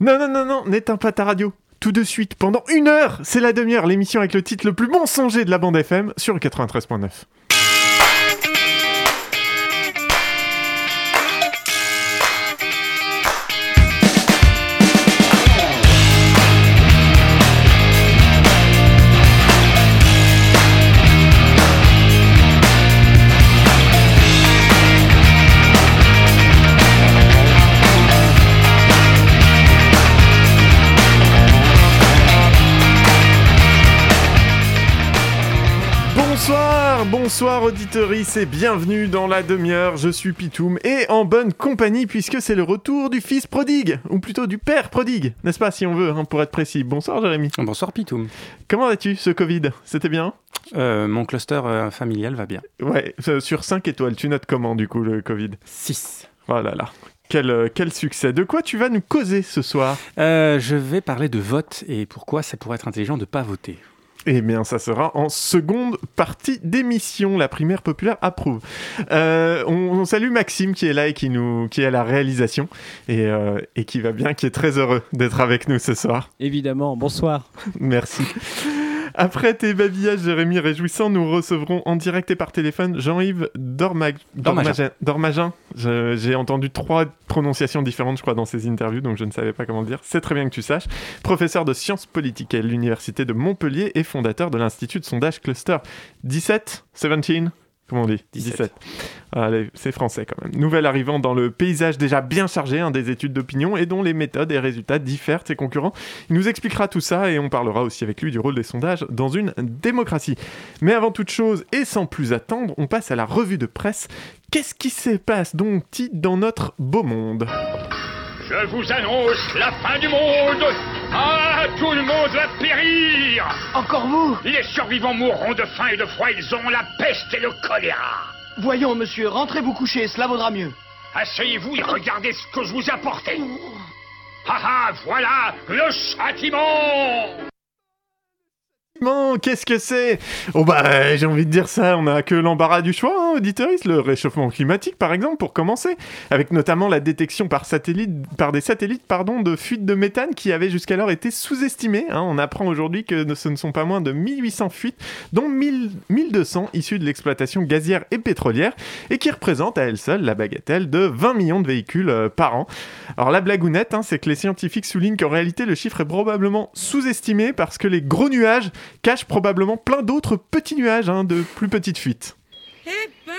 Non, non, non, non, n'éteins pas ta radio. Tout de suite, pendant une heure, c'est la demi-heure, l'émission avec le titre le plus mensonger de la bande FM sur le 93.9. auditeurice et bienvenue dans la demi-heure, je suis Pitoum et en bonne compagnie puisque c'est le retour du fils prodigue, ou plutôt du père prodigue, n'est-ce pas si on veut, hein, pour être précis. Bonsoir Jérémy. Bonsoir Pitoum. Comment vas-tu ce Covid? C'était bien? Euh, mon cluster euh, familial va bien. Ouais, euh, sur 5 étoiles, tu notes comment du coup le Covid? 6. Oh là là, quel, quel succès. De quoi tu vas nous causer ce soir? Euh, je vais parler de vote et pourquoi ça pourrait être intelligent de pas voter. Eh bien, ça sera en seconde partie d'émission. La primaire populaire approuve. Euh, on, on salue Maxime qui est là et qui, nous, qui est à la réalisation et, euh, et qui va bien, qui est très heureux d'être avec nous ce soir. Évidemment, bonsoir. Merci. Après tes babillages, Jérémy, réjouissants, nous recevrons en direct et par téléphone Jean-Yves Dormag... Dormagin. Dormagin. J'ai entendu trois prononciations différentes, je crois, dans ces interviews, donc je ne savais pas comment le dire. C'est très bien que tu saches. Professeur de sciences politiques à l'Université de Montpellier et fondateur de l'Institut de sondage Cluster 17 17 Comment on dit 17. Allez, c'est français quand même. Nouvel arrivant dans le paysage déjà bien chargé hein, des études d'opinion et dont les méthodes et résultats diffèrent de ses concurrents. Il nous expliquera tout ça et on parlera aussi avec lui du rôle des sondages dans une démocratie. Mais avant toute chose et sans plus attendre, on passe à la revue de presse. Qu'est-ce qui se passe donc dans notre beau monde? Je vous annonce la fin du monde Ah, tout le monde va périr. Encore vous Les survivants mourront de faim et de froid, ils ont la peste et le choléra. Voyons, monsieur, rentrez vous coucher, cela vaudra mieux. Asseyez-vous et regardez ce que je vous ai apporté Ah ah, voilà le châtiment qu'est-ce que c'est? Oh bah, j'ai envie de dire ça, on a que l'embarras du choix, hein, auditeuriste, le réchauffement climatique par exemple, pour commencer, avec notamment la détection par satellite, par des satellites, pardon, de fuites de méthane qui avaient jusqu'alors été sous-estimées. hein. On apprend aujourd'hui que ce ne sont pas moins de 1800 fuites, dont 1000 1200 issues de l'exploitation gazière et pétrolière, et qui représentent à elles seules la bagatelle de 20 millions de véhicules euh, par an. Alors la blagounette, hein, c'est que les scientifiques soulignent qu'en réalité le chiffre est probablement sous-estimé parce que les gros nuages cachent probablement plein d'autres petits nuages hein, de plus petites fuites. Eh ben,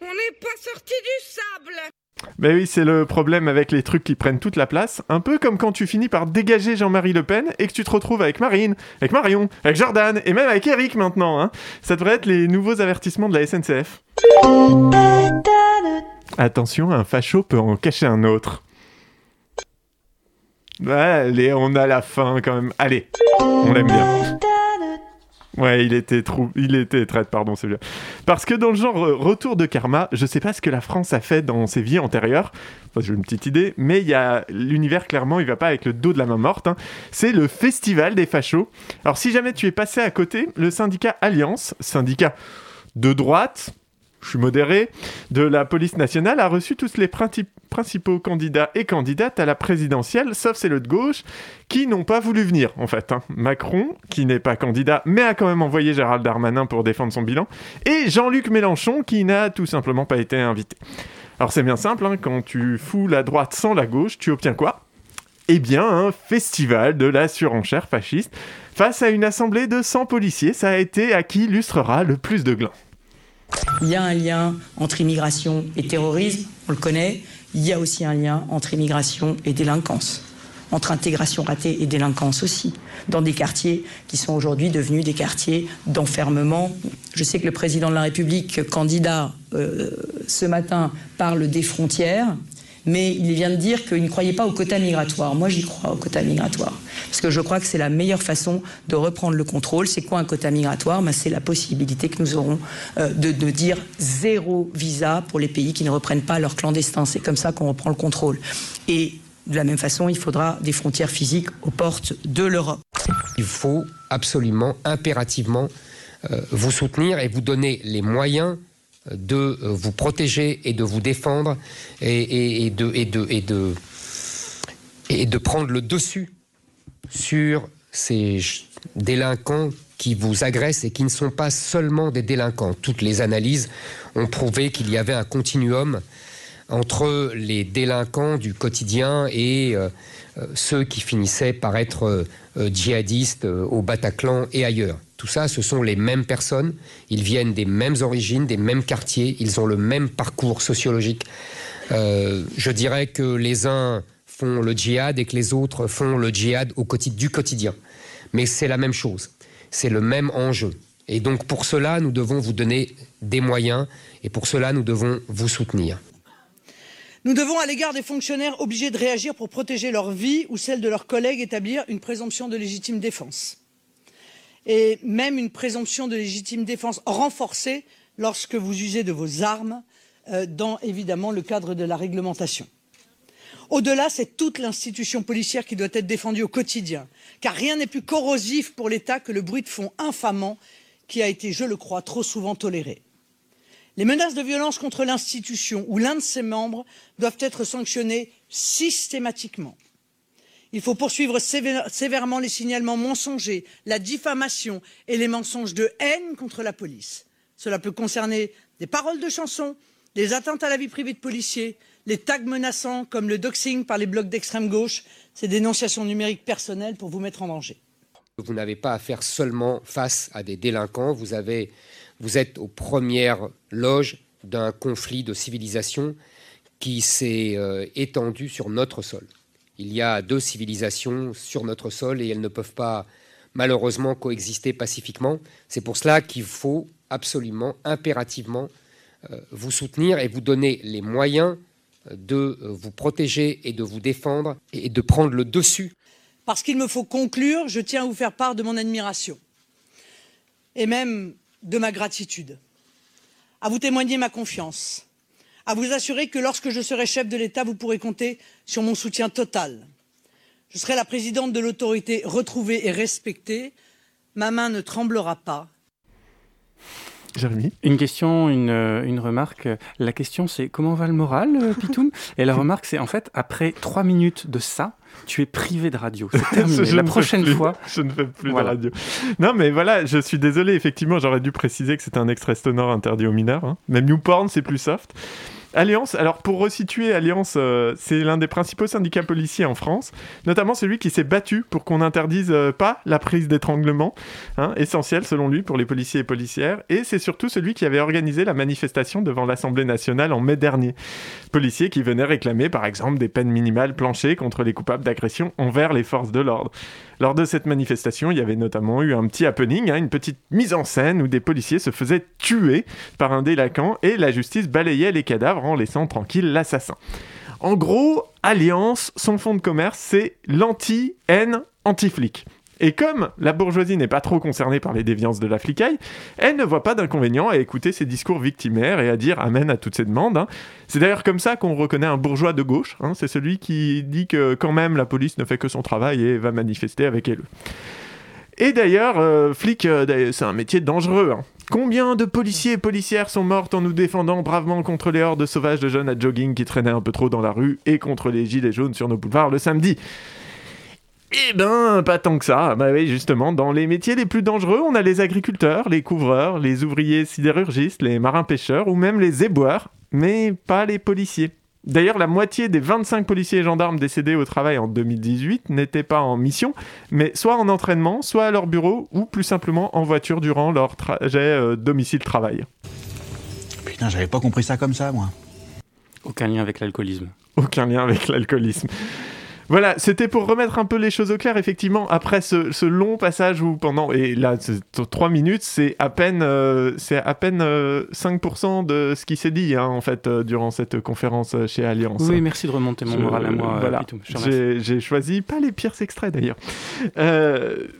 on n'est pas sorti du sable. Ben oui, c'est le problème avec les trucs qui prennent toute la place. Un peu comme quand tu finis par dégager Jean-Marie Le Pen et que tu te retrouves avec Marine, avec Marion, avec Jordan et même avec Eric maintenant. Hein. Ça devrait être les nouveaux avertissements de la SNCF. Attention, un facho peut en cacher un autre. Ouais, allez, on a la fin quand même. Allez, on l'aime bien. Ouais, il était trou, il était traite, pardon, c'est bien. Parce que dans le genre euh, retour de karma, je sais pas ce que la France a fait dans ses vies antérieures. Enfin, j'ai une petite idée, mais il y a l'univers clairement, il va pas avec le dos de la main morte. hein. C'est le festival des fachos. Alors, si jamais tu es passé à côté, le syndicat Alliance, syndicat de droite, je suis modéré, de la police nationale a reçu tous les princi- principaux candidats et candidates à la présidentielle, sauf celles de gauche, qui n'ont pas voulu venir, en fait. hein. Macron, qui n'est pas candidat, mais a quand même envoyé Gérald Darmanin pour défendre son bilan, et Jean-Luc Mélenchon, qui n'a tout simplement pas été invité. Alors c'est bien simple, hein, quand tu fous la droite sans la gauche, tu obtiens quoi? Eh bien, un festival de la surenchère fasciste. Face à une assemblée de 100 policiers, ça a été à qui illustrera le plus de glands. Il y a un lien entre immigration et terrorisme, on le connaît. Il y a aussi un lien entre immigration et délinquance, entre intégration ratée et délinquance aussi, dans des quartiers qui sont aujourd'hui devenus des quartiers d'enfermement. Je sais que le président de la République, candidat euh, ce matin, parle des frontières. Mais il vient de dire qu'il ne croyait pas au quota migratoire. Moi, j'y crois au quota migratoire. Parce que je crois que c'est la meilleure façon de reprendre le contrôle. C'est quoi un quota migratoire? Ben, C'est la possibilité que nous aurons euh, de, de dire zéro visa pour les pays qui ne reprennent pas leurs clandestins. C'est comme ça qu'on reprend le contrôle. Et de la même façon, il faudra des frontières physiques aux portes de l'Europe. Il faut absolument, impérativement, euh, vous soutenir et vous donner les moyens de euh, vous protéger et de vous défendre et, de, prendre le dessus sur ces délinquants qui vous agressent et qui ne sont pas seulement des délinquants. Toutes les analyses ont prouvé qu'il y avait un continuum entre les délinquants du quotidien et euh, euh, ceux qui finissaient par être djihadistes au Bataclan et ailleurs. Tout ça, ce sont les mêmes personnes, ils viennent des mêmes origines, des mêmes quartiers, ils ont le même parcours sociologique. je dirais que les uns font le djihad et que les autres font le djihad au du quotidien. Mais c'est la même chose, c'est le même enjeu. Et donc pour cela, nous devons vous donner des moyens et pour cela, nous devons vous soutenir. Nous devons, à l'égard des fonctionnaires obligés de réagir pour protéger leur vie ou celle de leurs collègues, établir une présomption de légitime défense. Et même une présomption de légitime défense renforcée lorsque vous usez de vos armes, euh, dans évidemment le cadre de la réglementation. Au-delà, c'est toute l'institution policière qui doit être défendue au quotidien, car rien n'est plus corrosif pour l'État que le bruit de fond infamant qui a été, je le crois, trop souvent toléré. Les menaces de violence contre l'institution ou l'un de ses membres doivent être sanctionnées systématiquement. Il faut poursuivre sévèrement les signalements mensongers, la diffamation et les mensonges de haine contre la police. Cela peut concerner des paroles de chansons, des atteintes à la vie privée de policiers, les tags menaçants comme le doxing par les blocs d'extrême gauche, ces dénonciations numériques personnelles pour vous mettre en danger. Vous n'avez pas à faire seulement face à des délinquants, vous êtes aux premières loges d'un conflit de civilisation qui s'est euh, étendu sur notre sol. Il y a deux civilisations sur notre sol et elles ne peuvent pas malheureusement coexister pacifiquement. C'est pour cela qu'il faut absolument, impérativement, euh, vous soutenir et vous donner les moyens de euh, vous protéger et de vous défendre et de prendre le dessus. Parce qu'il me faut conclure, je tiens à vous faire part de mon admiration et même de ma gratitude, à vous témoigner ma confiance, à vous assurer que lorsque je serai chef de l'État, vous pourrez compter sur mon soutien total. Je serai la présidente de l'autorité retrouvée et respectée. Ma main ne tremblera pas. Jérémy Une question, une, une, remarque. La question, c'est comment va le moral, euh, Pitoum? Et la remarque, c'est en fait, après trois minutes de ça, tu es privé de radio. C'est terminé. la prochaine fois. Je ne fais plus de radio. Non, mais voilà, je suis désolé. Effectivement, j'aurais dû préciser que c'était un extrait sonore interdit aux mineurs. Hein. Même YouPorn, c'est plus soft. Alliance, alors pour resituer, Alliance, euh, c'est l'un des principaux syndicats policiers en France, notamment celui qui s'est battu pour qu'on n'interdise euh, pas la prise d'étranglement, hein, essentiel selon lui pour les policiers et policières, et c'est surtout celui qui avait organisé la manifestation devant l'Assemblée nationale en mai dernier. Policiers qui venaient réclamer par exemple des peines minimales planchées contre les coupables d'agression envers les forces de l'ordre. Lors de cette manifestation, il y avait notamment eu un petit happening, hein, une petite mise en scène où des policiers se faisaient tuer par un délinquant et la justice balayait les cadavres en laissant tranquille l'assassin. En gros, Alliance, son fonds de commerce, c'est l'anti-haine anti-flic. Et comme la bourgeoisie n'est pas trop concernée par les déviances de la flicaille, elle ne voit pas d'inconvénient à écouter ces discours victimaires et à dire amen à toutes ces demandes. Hein. C'est d'ailleurs comme ça qu'on reconnaît un bourgeois de gauche. Hein. C'est celui qui dit que quand même la police ne fait que son travail et va manifester avec elle. Et d'ailleurs, euh, flic, euh, c'est un métier dangereux. Hein. Combien de policiers et policières sont mortes en nous défendant bravement contre les hordes sauvages de jeunes à jogging qui traînaient un peu trop dans la rue et contre les gilets jaunes sur nos boulevards le samedi? Eh ben, pas tant que ça. Bah oui, justement, dans les métiers les plus dangereux, on a les agriculteurs, les couvreurs, les ouvriers sidérurgistes, les marins-pêcheurs ou même les éboueurs, mais pas les policiers. D'ailleurs, la moitié des 25 policiers et gendarmes décédés au travail en 2018 n'étaient pas en mission, mais soit en entraînement, soit à leur bureau, ou plus simplement en voiture durant leur trajet euh, domicile-travail. Putain, j'avais pas compris ça comme ça, moi. Aucun lien avec l'alcoolisme. Aucun lien avec l'alcoolisme. Voilà, c'était pour remettre un peu les choses au clair. Effectivement, après ce, long passage où pendant et là trois minutes, c'est à peine euh, c'est à peine 5% euh, de ce qui s'est dit hein, en fait euh, durant cette conférence chez Alliance. Oui, merci de remonter mon moral à moi. Voilà, j'ai choisi pas les pires extraits d'ailleurs.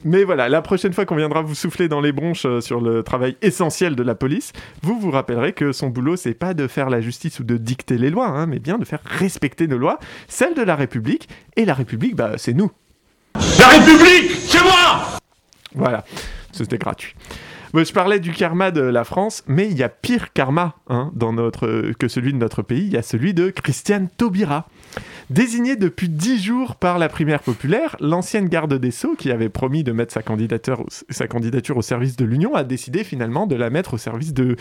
mais voilà, la prochaine fois qu'on viendra vous souffler dans les bronches sur le travail essentiel de la police, vous vous rappellerez que son boulot c'est pas de faire la justice ou de dicter les lois, hein, mais bien de faire respecter nos lois, celles de la République et la République, bah, c'est nous. La République, c'est moi Voilà, c'était gratuit. Je parlais du karma de la France, mais il y a pire karma hein, dans notre, que celui de notre pays. Il y a celui de Christiane Taubira. Désignée depuis dix jours par la primaire populaire, l'ancienne garde des Sceaux, qui avait promis de mettre sa candidature, au, sa candidature au service de l'Union, a décidé finalement de la mettre au service de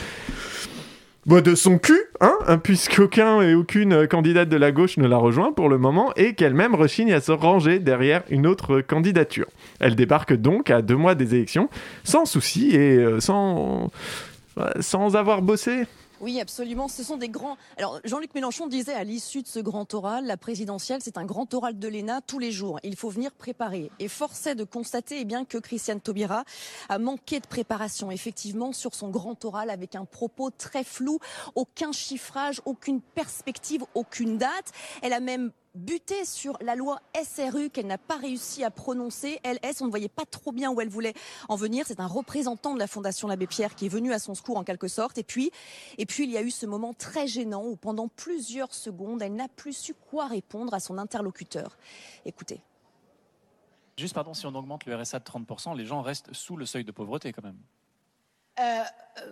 bah, de son cul, hein, hein puisqu'aucun et aucune candidate de la gauche ne la rejoint pour le moment, et qu'elle-même rechigne à se ranger derrière une autre candidature. Elle débarque donc à deux mois des élections, sans souci et euh, sans, sans avoir bossé. Oui, absolument. Ce sont des grands. Alors, Jean-Luc Mélenchon disait à l'issue de ce grand oral, la présidentielle, c'est un grand oral de l'ENA tous les jours. Il faut venir préparer. Et force est de constater eh bien, que Christiane Taubira a manqué de préparation, effectivement, sur son grand oral avec un propos très flou, aucun chiffrage, aucune perspective, aucune date. Elle a même buté sur la loi SRU qu'elle n'a pas réussi à prononcer. LS, on ne voyait pas trop bien où elle voulait en venir. C'est un représentant de la Fondation L'Abbé Pierre qui est venu à son secours en quelque sorte. Et puis, et puis, il y a eu ce moment très gênant où pendant plusieurs secondes, elle n'a plus su quoi répondre à son interlocuteur. Écoutez. Juste, pardon, si on augmente le RSA de 30%, les gens restent sous le seuil de pauvreté quand même. Euh,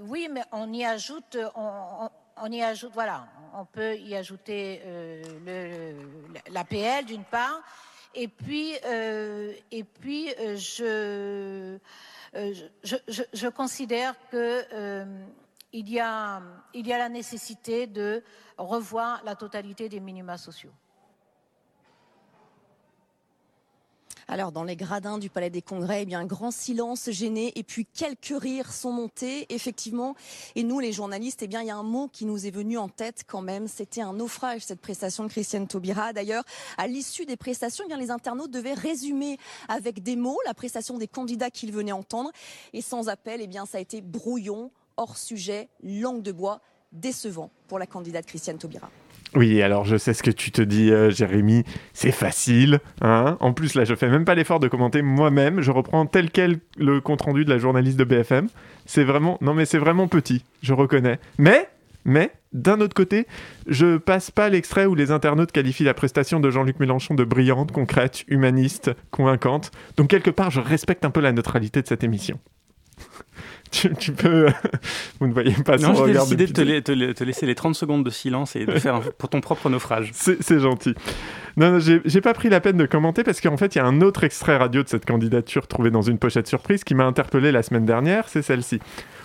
oui, mais on y ajoute, on y ajoute, voilà, on peut y ajouter euh, l'APL d'une part, et puis, euh, puis euh, je, je, je, considère que il y, y a la nécessité de revoir la totalité des minima sociaux. Alors, dans les gradins du Palais des Congrès, eh bien, un grand silence gêné et puis quelques rires sont montés, effectivement. Et nous, les journalistes, eh bien, il y a un mot qui nous est venu en tête quand même. C'était un naufrage, cette prestation de Christiane Taubira. D'ailleurs, à l'issue des prestations, eh bien, les internautes devaient résumer avec des mots la prestation des candidats qu'ils venaient entendre. Et sans appel, eh ça a été brouillon, hors sujet, langue de bois, décevant pour la candidate Christiane Taubira. Oui, alors je sais ce que tu te dis, euh, Jérémy, c'est facile. Hein en plus, là, je fais même pas l'effort de commenter moi-même. Je reprends tel quel le compte-rendu de la journaliste de BFM. C'est vraiment... Non, mais c'est vraiment petit, je reconnais. Mais, mais, d'un autre côté, je passe pas l'extrait où les internautes qualifient la prestation de Jean-Luc Mélenchon de brillante, concrète, humaniste, convaincante. Donc, quelque part, je respecte un peu la neutralité de cette émission. Tu, peux. Vous ne voyez pas non, j'ai décidé de te, laisser les 30 secondes de silence et de faire pour ton propre naufrage. C'est gentil. Non, non j'ai pas pris la peine de commenter parce qu'en fait, il y a un autre extrait radio de cette candidature trouvé dans une pochette surprise qui m'a interpellé la semaine dernière, c'est celle-ci.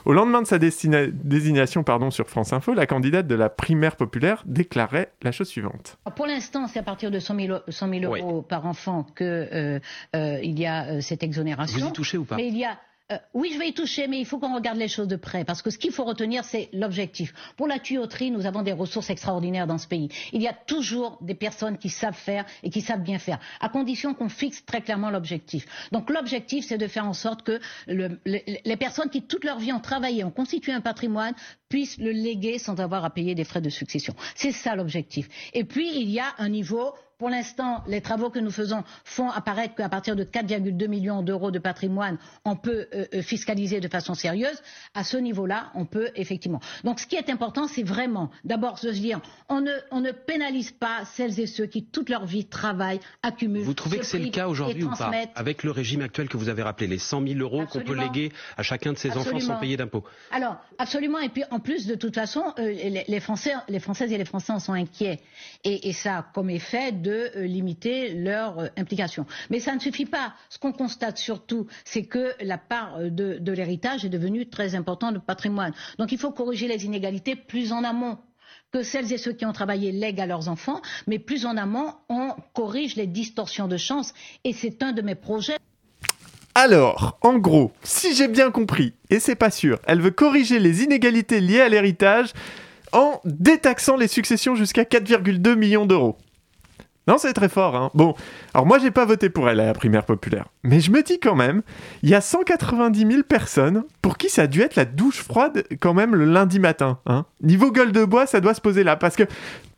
Au lendemain de sa désignation pardon, sur France Info, la candidate de la primaire populaire déclarait la chose suivante. Pour l'instant, c'est à partir de 100 000, euros par enfant qu'il euh, euh, y a euh, cette exonération. Vous y touchez ou pas? Mais il y a euh, oui, je vais y toucher, mais il faut qu'on regarde les choses de près, parce que ce qu'il faut retenir, c'est l'objectif. Pour la tuyauterie, nous avons des ressources extraordinaires dans ce pays. Il y a toujours des personnes qui savent faire et qui savent bien faire, à condition qu'on fixe très clairement l'objectif. Donc l'objectif, c'est de faire en sorte que les personnes qui toute leur vie ont travaillé, ont constitué un patrimoine, puissent le léguer sans avoir à payer des frais de succession. C'est ça l'objectif. Et puis, il y a un niveau pour l'instant, les travaux que nous faisons font apparaître qu'à partir de 4,2 millions d'euros de patrimoine, on peut euh, euh, fiscaliser de façon sérieuse. À ce niveau-là, on peut effectivement. Donc, ce qui est important, c'est vraiment, d'abord, se dire, on ne, on ne pénalise pas celles et ceux qui, toute leur vie, travaillent, accumulent. Vous trouvez que c'est le cas aujourd'hui ou pas Avec le régime actuel que vous avez rappelé, les 100 000 euros qu'on peut léguer à chacun de ses enfants sans payer d'impôts? Alors, absolument. Et puis, en plus, de toute façon, euh, les, Français, Françaises et les Français en sont inquiets. Et, ça a comme effet de euh, limiter leur euh, implication. Mais ça ne suffit pas. Ce qu'on constate surtout, c'est que la part de, l'héritage est devenue très importante de patrimoine. Donc il faut corriger les inégalités plus en amont que celles et ceux qui ont travaillé lèguent à leurs enfants, mais plus en amont, on corrige les distorsions de chance. Et c'est un de mes projets. Alors, en gros, si j'ai bien compris, et c'est pas sûr, elle veut corriger les inégalités liées à l'héritage en détaxant les successions jusqu'à 4,2 millions d'euros. Non, c'est très fort. Hein. Bon, alors moi, j'ai pas voté pour elle à la primaire populaire. Mais je me dis quand même, il y a 190 000 personnes pour qui ça a dû être la douche froide quand même le lundi matin. Hein. Niveau gueule de bois, ça doit se poser là. Parce que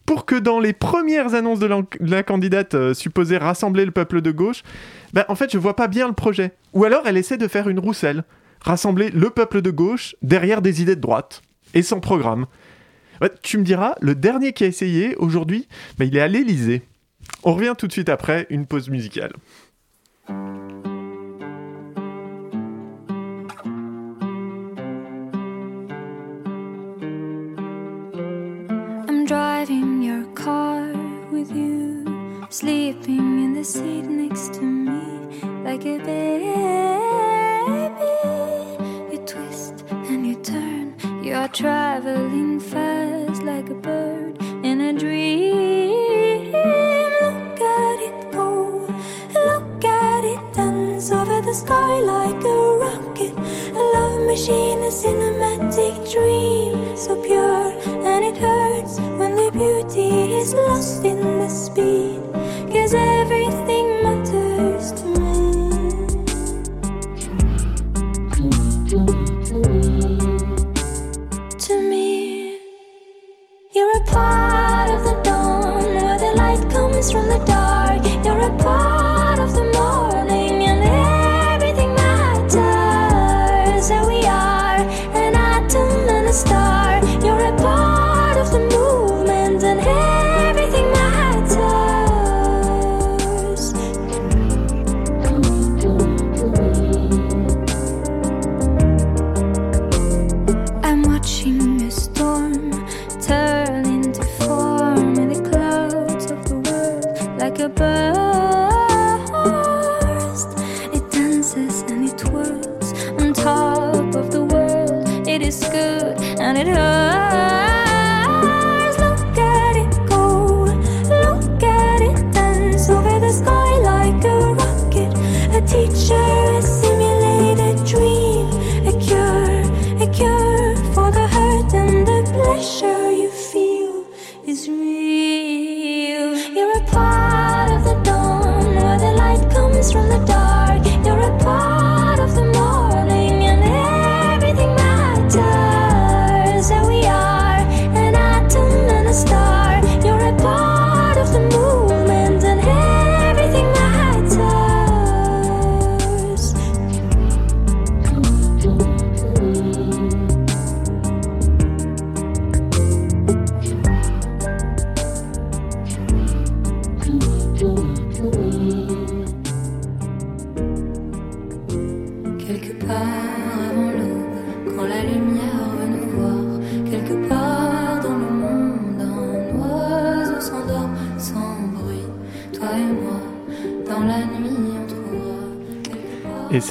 pour que dans les premières annonces de la, candidate euh, supposée rassembler le peuple de gauche, ben, en fait, je vois pas bien le projet. Ou alors, elle essaie de faire une rousselle. Rassembler le peuple de gauche derrière des idées de droite. Et sans programme. tu me diras, le dernier qui a essayé aujourd'hui, ben, il est à l'Elysée. On revient tout de suite après une pause musicale. Seat next to me like a baby. You twist and you turn, you are traveling fast like a bird in a dream. Look at it go, look at it dance over the sky like a rocket. A love machine, a cinematic dream, so pure and it hurts when the beauty is lost in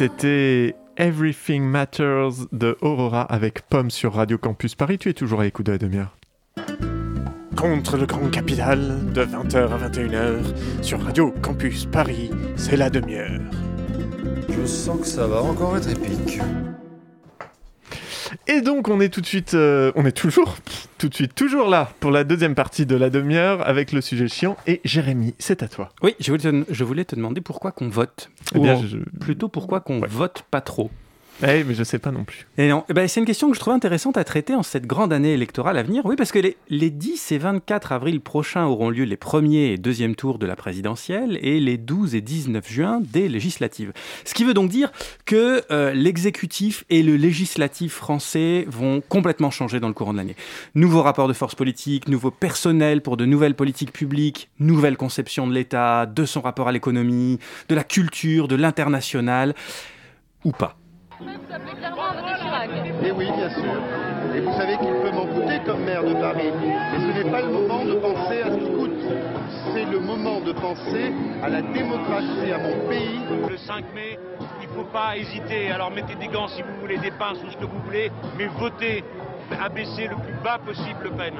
c'était Everything Matters de Aurora avec Pomme sur Radio Campus Paris. Tu es toujours à l'écoute de la demi-heure. Contre le grand capital, de 20h à 21h, sur Radio Campus Paris, c'est la demi-heure. Je sens que ça va encore être épique. Et donc on est tout de suite, euh, on est toujours, tout de suite, toujours là pour la deuxième partie de la demi-heure avec le sujet chiant. Et Jérémy, c'est à toi. Oui, je voulais te, je voulais te demander pourquoi qu'on vote. Eh bien, Ou je- plutôt pourquoi qu'on vote pas trop. Eh, mais je sais pas non plus. Et non, eh ben, c'est une question que je trouve intéressante à traiter en cette grande année électorale à venir. Oui, parce que les, les 10 et 24 avril prochains auront lieu les premiers et deuxièmes tours de la présidentielle et les 12 et 19 juin des législatives. Ce qui veut donc dire que euh, l'exécutif et le législatif français vont complètement changer dans le courant de l'année. Nouveau rapport de force politique, nouveau personnel pour de nouvelles politiques publiques, nouvelle conception de l'État, de son rapport à l'économie, de la culture, de l'international, ou pas. Et oui, bien sûr. Et vous savez qu'il peut m'en coûter comme maire de Paris. Et ce n'est pas le moment de penser à ce qui coûte. C'est le moment de penser à la démocratie, à mon pays. Le 5 mai, il ne faut pas hésiter. Alors mettez des gants si vous voulez, des pinces ou ce que vous voulez, mais votez. Abaissez le plus bas possible Le Pen.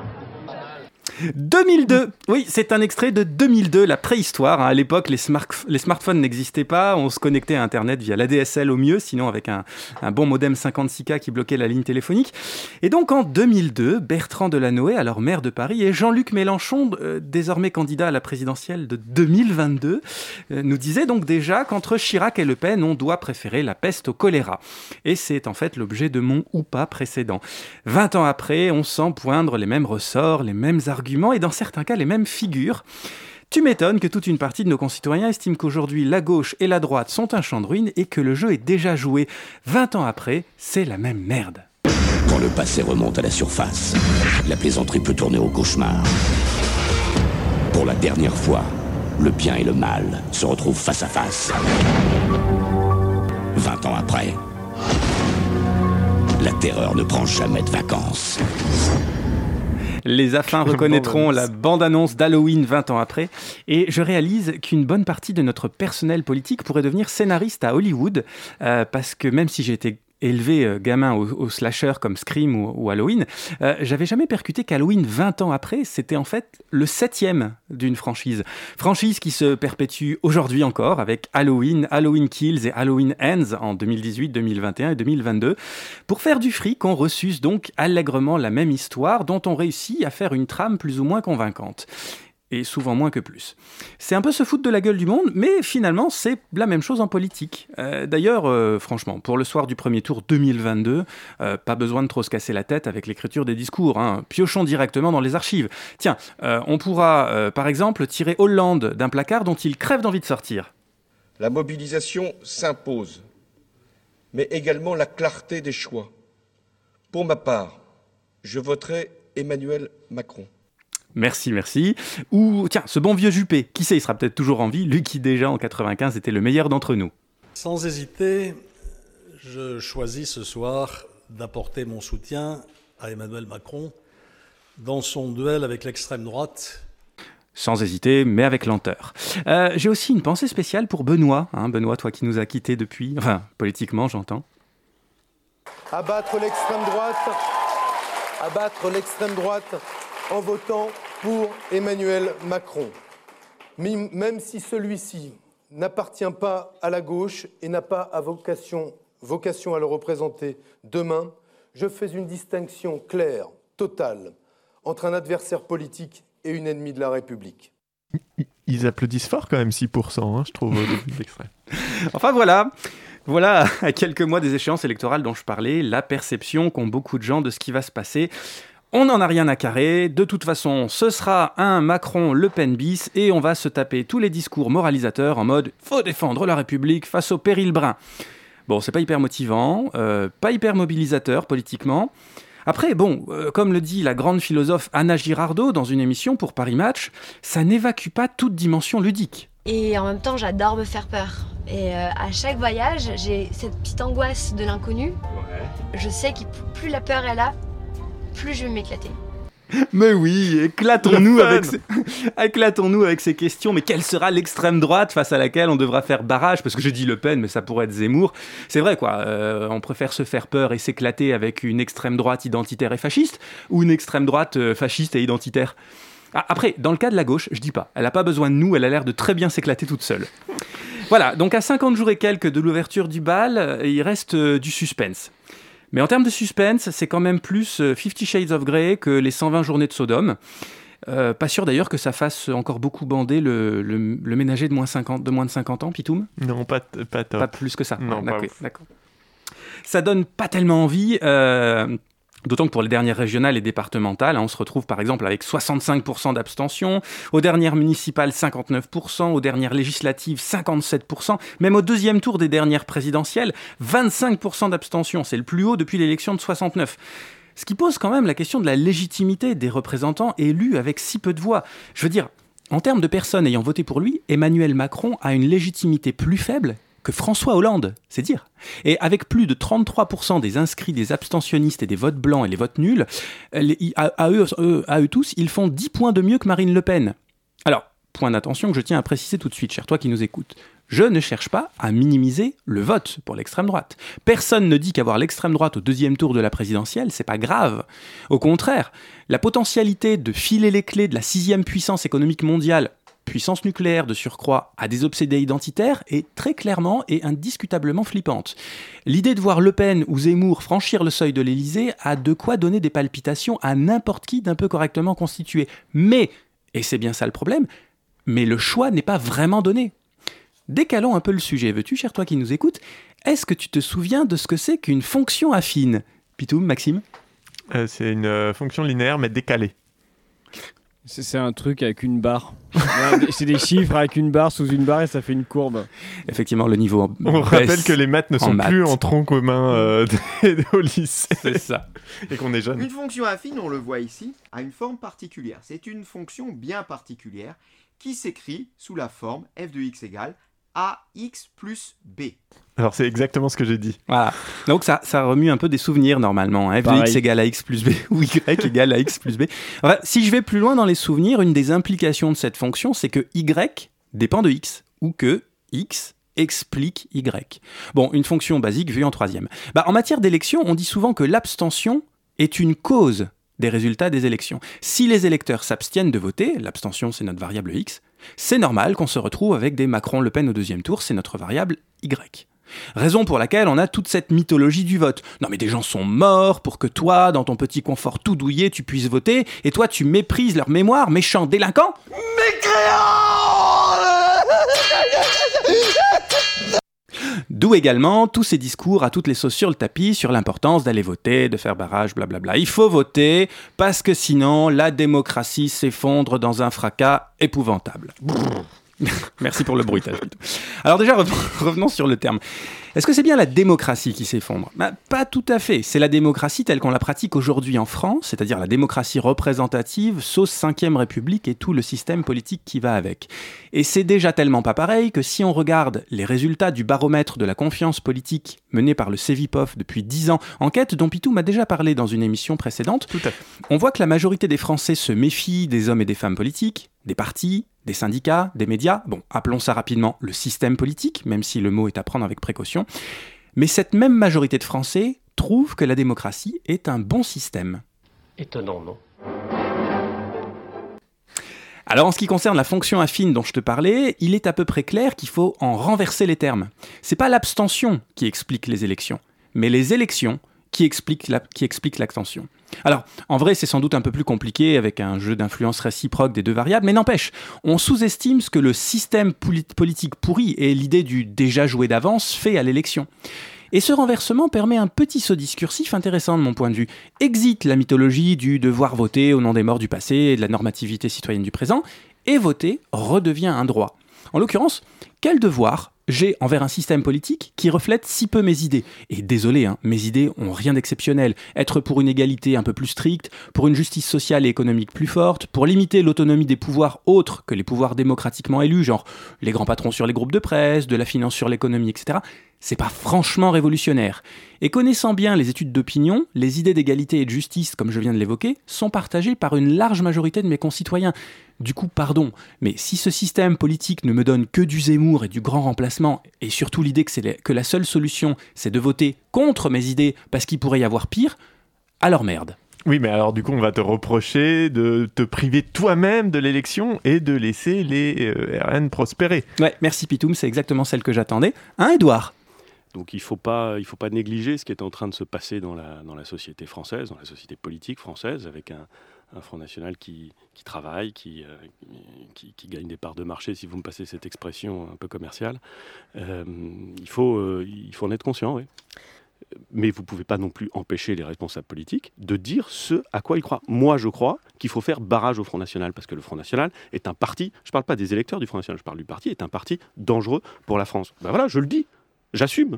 2002 Oui, c'est un extrait de 2002, la préhistoire. hein. À l'époque, les, smart- les smartphones n'existaient pas. On se connectait à Internet via l'ADSL au mieux, sinon avec un, un bon modem 56K qui bloquait la ligne téléphonique. Et donc en 2002, Bertrand Delanoë, alors maire de Paris, et Jean-Luc Mélenchon, euh, désormais candidat à la présidentielle de 2022, euh, nous disaient donc déjà qu'entre Chirac et Le Pen, on doit préférer la peste au choléra. Et c'est en fait l'objet de mon ou pas précédent. 20 ans après, on sent poindre les mêmes ressorts, les mêmes arguments et dans certains cas les mêmes figures. Tu m'étonnes que toute une partie de nos concitoyens estiment qu'aujourd'hui la gauche et la droite sont un champ de ruines et que le jeu est déjà joué. 20 ans après, c'est la même merde. Quand le passé remonte à la surface, la plaisanterie peut tourner au cauchemar. Pour la dernière fois, le bien et le mal se retrouvent face à face. 20 ans après, la terreur ne prend jamais de vacances. Les affins reconnaîtront la bande-annonce d'Halloween 20 ans après. Et je réalise qu'une bonne partie de notre personnel politique pourrait devenir scénariste à Hollywood. euh, parce que même si j'ai été élevé euh, gamin au, slasher comme Scream ou, ou Halloween, euh, j'avais jamais percuté qu'Halloween 20 ans après, c'était en fait le septième d'une franchise. Franchise qui se perpétue aujourd'hui encore avec Halloween, Halloween Kills et Halloween Ends en 2018, 2021 et 2022. Pour faire du fric, on ressuce donc allègrement la même histoire dont on réussit à faire une trame plus ou moins convaincante et souvent moins que plus. C'est un peu se foutre de la gueule du monde, mais finalement c'est la même chose en politique. Euh, D'ailleurs, euh, franchement, pour le soir du premier tour 2022, euh, pas besoin de trop se casser la tête avec l'écriture des discours. Hein. Piochons directement dans les archives. Tiens, on pourra par exemple tirer Hollande d'un placard dont il crève d'envie de sortir. La mobilisation s'impose, mais également la clarté des choix. Pour ma part, je voterai Emmanuel Macron. Merci, merci. Ou, tiens, ce bon vieux Juppé, qui sait, il sera peut-être toujours en vie, lui qui déjà en 95 était le meilleur d'entre nous. Sans hésiter, je choisis ce soir d'apporter mon soutien à Emmanuel Macron dans son duel avec l'extrême droite. Sans hésiter, mais avec lenteur. Euh, J'ai aussi une pensée spéciale pour Benoît. Hein, Benoît, toi qui nous as quittés depuis, enfin, politiquement, j'entends. Abattre l'extrême droite, abattre l'extrême droite en votant pour Emmanuel Macron. Même si celui-ci n'appartient pas à la gauche et n'a pas à vocation, vocation à le représenter demain, je fais une distinction claire, totale, entre un adversaire politique et une ennemie de la République. Ils applaudissent fort quand même 6%, hein, je trouve, au début de l'extrait. Enfin voilà, voilà, à quelques mois des échéances électorales dont je parlais, la perception qu'ont beaucoup de gens de ce qui va se passer. On n'en a rien à carrer, de toute façon, ce sera un Macron-Le Pen bis et on va se taper tous les discours moralisateurs en mode faut défendre la République face au péril brun. Bon, c'est pas hyper motivant, euh, pas hyper mobilisateur politiquement. Après, bon, euh, comme le dit la grande philosophe Anna Girardot dans une émission pour Paris Match, ça n'évacue pas toute dimension ludique. Et en même temps, j'adore me faire peur. Et euh, à chaque voyage, j'ai cette petite angoisse de l'inconnu. Je sais que plus la peur est là, plus je vais m'éclater. Mais oui, éclatons-nous avec, ces... éclatons-nous avec ces questions. Mais quelle sera l'extrême droite face à laquelle on devra faire barrage? Parce que je dis Le Pen, mais ça pourrait être Zemmour. C'est vrai, quoi. euh, on préfère se faire peur et s'éclater avec une extrême droite identitaire et fasciste ou une extrême droite euh, fasciste et identitaire? Ah, Après, dans le cas de la gauche, je dis pas. Elle n'a pas besoin de nous. Elle a l'air de très bien s'éclater toute seule. Voilà. Donc à 50 jours et quelques de l'ouverture du bal, euh, il reste euh, du suspense. Mais en termes de suspense, c'est quand même plus euh, Fifty Shades of Grey que les 120 journées de Sodome. Euh, pas sûr d'ailleurs que ça fasse encore beaucoup bander le, le- le ménager de moins, 50, de moins de 50 ans, Pitoum? Non, pas, top. Pas plus que ça. Non, Ouais, d'accord. Ça donne pas tellement envie. euh, D'autant que pour les dernières régionales et départementales, hein, on se retrouve par exemple avec 65% d'abstention, aux dernières municipales 59%, aux dernières législatives 57%, même au deuxième tour des dernières présidentielles 25% d'abstention, c'est le plus haut depuis l'élection de 69. Ce qui pose quand même la question de la légitimité des représentants élus avec si peu de voix. Je veux dire, en termes de personnes ayant voté pour lui, Emmanuel Macron a une légitimité plus faible que François Hollande, c'est dire. Et avec plus de 33% des inscrits, des abstentionnistes et des votes blancs et les votes nuls, eux, eux- à eux tous, ils font 10 points de mieux que Marine Le Pen. Alors, point d'attention que je tiens à préciser tout de suite, cher toi qui nous écoutes. Je ne cherche pas à minimiser le vote pour l'extrême droite. Personne ne dit qu'avoir l'extrême droite au deuxième tour de la présidentielle, c'est pas grave. Au contraire, la potentialité de filer les clés de la sixième puissance économique mondiale, puissance nucléaire de surcroît, à des obsédés identitaires est très clairement et indiscutablement flippante. L'idée de voir Le Pen ou Zemmour franchir le seuil de l'Élysée a de quoi donner des palpitations à n'importe qui d'un peu correctement constitué. Mais, et c'est bien ça le problème, mais le choix n'est pas vraiment donné. Décalons un peu le sujet, veux-tu, cher toi qui nous écoutes? Est-ce que tu te souviens de ce que c'est qu'une fonction affine? Pitoum, Maxime? Euh, c'est une euh, fonction linéaire, mais décalée. C'est un truc avec une barre. C'est des chiffres avec une barre sous une barre et ça fait une courbe. Effectivement, le niveau. On rappelle que les maths ne sont plus maths. en tronc commun euh, au lycée. C'est ça. Et qu'on est jeune. Une fonction affine, on le voit ici, a une forme particulière. C'est une fonction bien particulière qui s'écrit sous la forme f de x égale AX plus B. Alors c'est exactement ce que j'ai dit. Voilà. Donc ça, ça remue un peu des souvenirs normalement. hein. f de x égale à x plus b ou y égale à x plus b. Enfin, si je vais plus loin dans les souvenirs, une des implications de cette fonction, c'est que y dépend de x ou que x explique y. Bon, une fonction basique vue en troisième. Bah, en matière d'élection, on dit souvent que l'abstention est une cause des résultats des élections. Si les électeurs s'abstiennent de voter, l'abstention c'est notre variable x, c'est normal qu'on se retrouve avec des Macron-Le Pen au deuxième tour, c'est notre variable y. Raison pour laquelle on a toute cette mythologie du vote. Non mais des gens sont morts pour que toi, dans ton petit confort tout douillet, tu puisses voter, et toi tu méprises leur mémoire, méchant délinquant D'où également tous ces discours à toutes les sauces sur le tapis sur l'importance d'aller voter, de faire barrage, blablabla. Il faut voter parce que sinon la démocratie s'effondre dans un fracas épouvantable. Merci pour le bruitage. Alors déjà, revenons- revenons sur le terme. Est-ce que c'est bien la démocratie qui s'effondre? Bah, Pas tout à fait. C'est la démocratie telle qu'on la pratique aujourd'hui en France, c'est-à-dire la démocratie représentative, sauce 5ème République et tout le système politique qui va avec. Et c'est déjà tellement pas pareil que si on regarde les résultats du baromètre de la confiance politique mené par le CEVIPOF depuis 10 ans, enquête dont Pitou m'a déjà parlé dans une émission précédente, on voit que la majorité des Français se méfient des hommes et des femmes politiques, des partis, des syndicats, des médias, bon, appelons ça rapidement le système politique, même si le mot est à prendre avec précaution, mais cette même majorité de Français trouve que la démocratie est un bon système. Étonnant, non? Alors en ce qui concerne la fonction affine dont je te parlais, il est à peu près clair qu'il faut en renverser les termes. C'est pas l'abstention qui explique les élections, mais les élections qui expliquent l'abstention. Alors, en vrai, c'est sans doute un peu plus compliqué avec un jeu d'influence réciproque des deux variables, mais n'empêche, on sous-estime ce que le système poli- politique pourri et l'idée du déjà joué d'avance fait à l'élection. Et ce renversement permet un petit saut discursif intéressant de mon point de vue. Exit la mythologie du devoir voter au nom des morts du passé et de la normativité citoyenne du présent, et voter redevient un droit. En l'occurrence, quel devoir j'ai envers un système politique qui reflète si peu mes idées Et désolé, hein, mes idées ont rien d'exceptionnel. Être pour une égalité un peu plus stricte, pour une justice sociale et économique plus forte, pour limiter l'autonomie des pouvoirs autres que les pouvoirs démocratiquement élus, genre les grands patrons sur les groupes de presse, de la finance sur l'économie, etc. C'est pas franchement révolutionnaire. Et connaissant bien les études d'opinion, les idées d'égalité et de justice, comme je viens de l'évoquer, sont partagées par une large majorité de mes concitoyens. Du coup, pardon, mais si ce système politique ne me donne que du Zemmour et du grand remplacement, et surtout l'idée que, c'est la- que la seule solution, c'est de voter contre mes idées parce qu'il pourrait y avoir pire, alors merde. Oui, mais alors du coup, on va te reprocher de te priver toi-même de l'élection et de laisser les euh, RN prospérer. Ouais, merci Pitoum, c'est exactement celle que j'attendais. Hein, Edouard Donc il ne faut, pas- faut pas négliger ce qui est en train de se passer dans la, dans la société française, dans la société politique française, avec un, un Front National qui, qui travaille, qui, euh, qui gagne des parts de marché, si vous me passez cette expression un peu commerciale. Euh, il, faut, euh, il faut en être conscient, oui. Mais vous ne pouvez pas non plus empêcher les responsables politiques de dire ce à quoi ils croient. Moi, je crois qu'il faut faire barrage au Front National, parce que le Front National est un parti, je ne parle pas des électeurs du Front National, je parle du parti, est un parti dangereux pour la France. Ben voilà, je le dis, j'assume.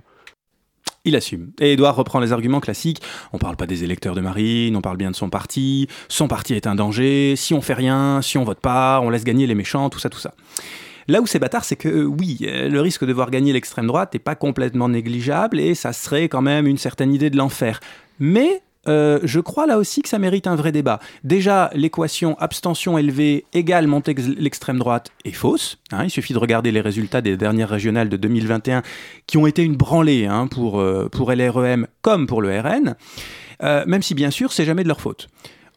Il assume. Et Edouard reprend les arguments classiques. On parle pas des électeurs de Marine, on parle bien de son parti. Son parti est un danger. Si on fait rien, si on vote pas, on laisse gagner les méchants, tout ça, tout ça. Là où c'est bâtard, c'est que euh, oui, euh, le risque de voir gagner l'extrême droite n'est pas complètement négligeable et ça serait quand même une certaine idée de l'enfer. Mais euh, je crois là aussi que ça mérite un vrai débat. Déjà, l'équation abstention élevée égale montée ex- l'extrême droite est fausse. hein. il suffit de regarder les résultats des dernières régionales de 2021 qui ont été une branlée hein, pour, euh, pour LREM comme pour le RN, Euh, même si bien sûr c'est jamais de leur faute.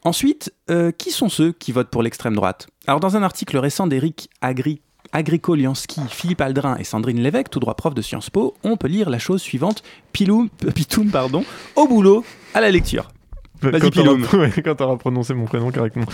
Ensuite, qui sont ceux qui votent pour l'extrême droite? Alors dans un article récent d'Éric Agri Agricolianski, Philippe Aldrin et Sandrine Lévesque, tout droit prof de Sciences Po, on peut lire la chose suivante Piloum, Pitoum, pardon, au boulot, à la lecture. Vas-y, Piloum. quand t'auras prononcé mon prénom correctement.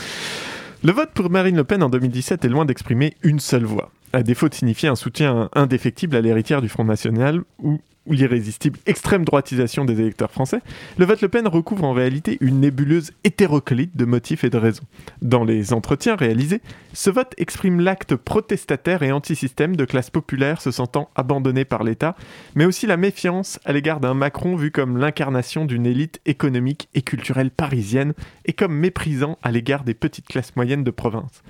Le vote pour Marine Le Pen en 2017 est loin d'exprimer une seule voix, à défaut de signifier un soutien indéfectible à l'héritière du Front National ou, ou l'irrésistible extrême droitisation des électeurs français. Le vote Le Pen recouvre en réalité une nébuleuse hétéroclite de motifs et de raisons. Dans les entretiens réalisés, ce vote exprime l'acte protestataire et antisystème de classes populaires se sentant abandonnées par l'État, mais aussi la méfiance à l'égard d'un Macron vu comme l'incarnation d'une élite économique et culturelle parisienne et comme méprisant à l'égard des petites classes moyennes de province.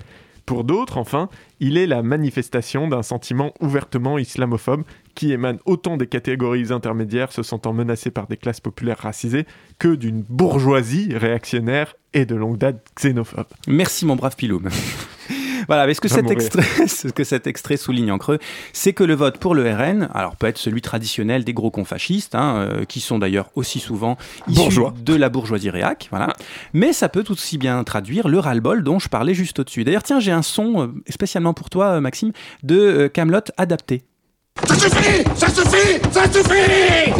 Pour d'autres, enfin, il est la manifestation d'un sentiment ouvertement islamophobe qui émane autant des catégories intermédiaires se sentant menacées par des classes populaires racisées que d'une bourgeoisie réactionnaire et de longue date xénophobe. Merci mon brave Piloum. Voilà, mais ce que, cet extrait, ce que cet extrait souligne en creux, c'est que le vote pour le RN, alors peut être celui traditionnel des gros cons fascistes, hein, euh, qui sont d'ailleurs aussi souvent issus Bourgeois. de la bourgeoisie réac, voilà. Mais ça peut tout aussi bien traduire le ras-le-bol dont je parlais juste au-dessus. D'ailleurs, tiens, j'ai un son euh, spécialement pour toi, euh, Maxime, de Camelot adapté. Ça suffit Ça suffit Ça suffit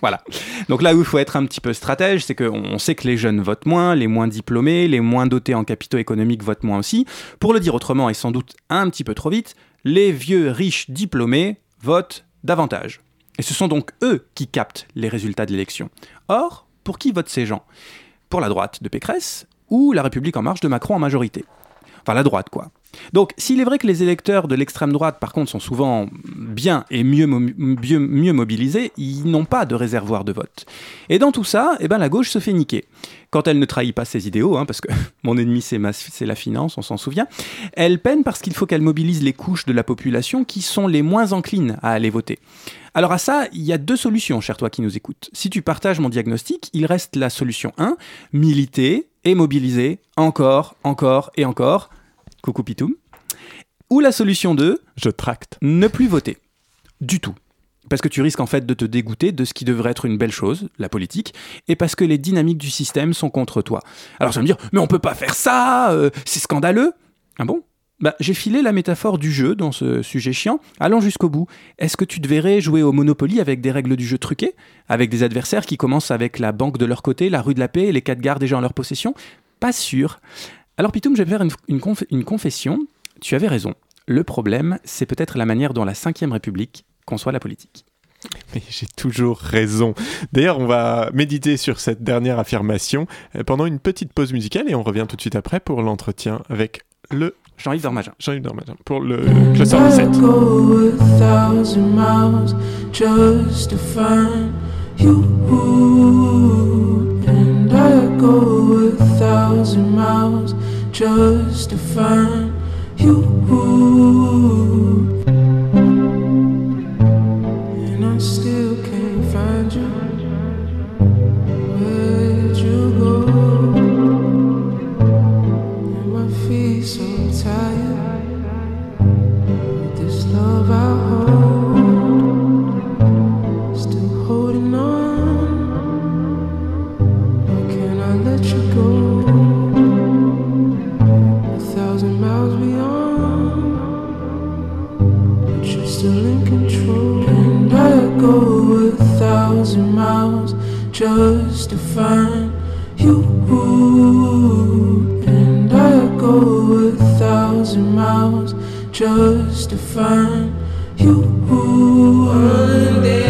Voilà. Donc là où il faut être un petit peu stratège, c'est qu'on on sait que les jeunes votent moins, les moins diplômés, les moins dotés en capitaux économiques votent moins aussi. Pour le dire autrement et sans doute un petit peu trop vite, les vieux riches diplômés votent davantage. Et ce sont donc eux qui captent les résultats de l'élection. Or, pour qui votent ces gens? Pour la droite de Pécresse ou la République en marche de Macron en majorité? Enfin, la droite, quoi. Donc, s'il est vrai que les électeurs de l'extrême droite, par contre, sont souvent bien et mieux, mo- mieux, mieux mobilisés, ils n'ont pas de réservoir de vote. Et dans tout ça, eh ben, la gauche se fait niquer. Quand elle ne trahit pas ses idéaux, hein, parce que mon ennemi c'est la finance, on s'en souvient, elle peine parce qu'il faut qu'elle mobilise les couches de la population qui sont les moins enclines à aller voter. Alors à ça, il y a deux solutions, cher toi qui nous écoutes. Si tu partages mon diagnostic, il reste la solution 1, militer et mobiliser encore, encore et encore. Coucou Pitoum. Ou la solution 2, je tracte. Ne plus voter. Du tout. Parce que tu risques en fait de te dégoûter de ce qui devrait être une belle chose, la politique, et parce que les dynamiques du système sont contre toi. Alors tu vas me dire, mais on peut pas faire ça, euh, c'est scandaleux. Ah bon? Bah, j'ai filé la métaphore du jeu dans ce sujet chiant. Allons jusqu'au bout. Est-ce que tu te verrais jouer au Monopoly avec des règles du jeu truquées? Avec des adversaires qui commencent avec la banque de leur côté, la rue de la paix et les quatre gares déjà en leur possession? Pas sûr. Alors Pitoum, je vais faire une, une conf- une confession. Tu avais raison. Le problème, c'est peut-être la manière dont la Ve République conçoit la politique. Mais j'ai toujours raison. D'ailleurs, on va méditer sur cette dernière affirmation euh, pendant une petite pause musicale et on revient tout de suite après pour l'entretien avec le Jean-Yves Dormagin. Jean-Yves Dormagin pour le cluster 17. I go a thousand miles just to find you, thousand miles just to find you. And I go a thousand miles just to find you. One day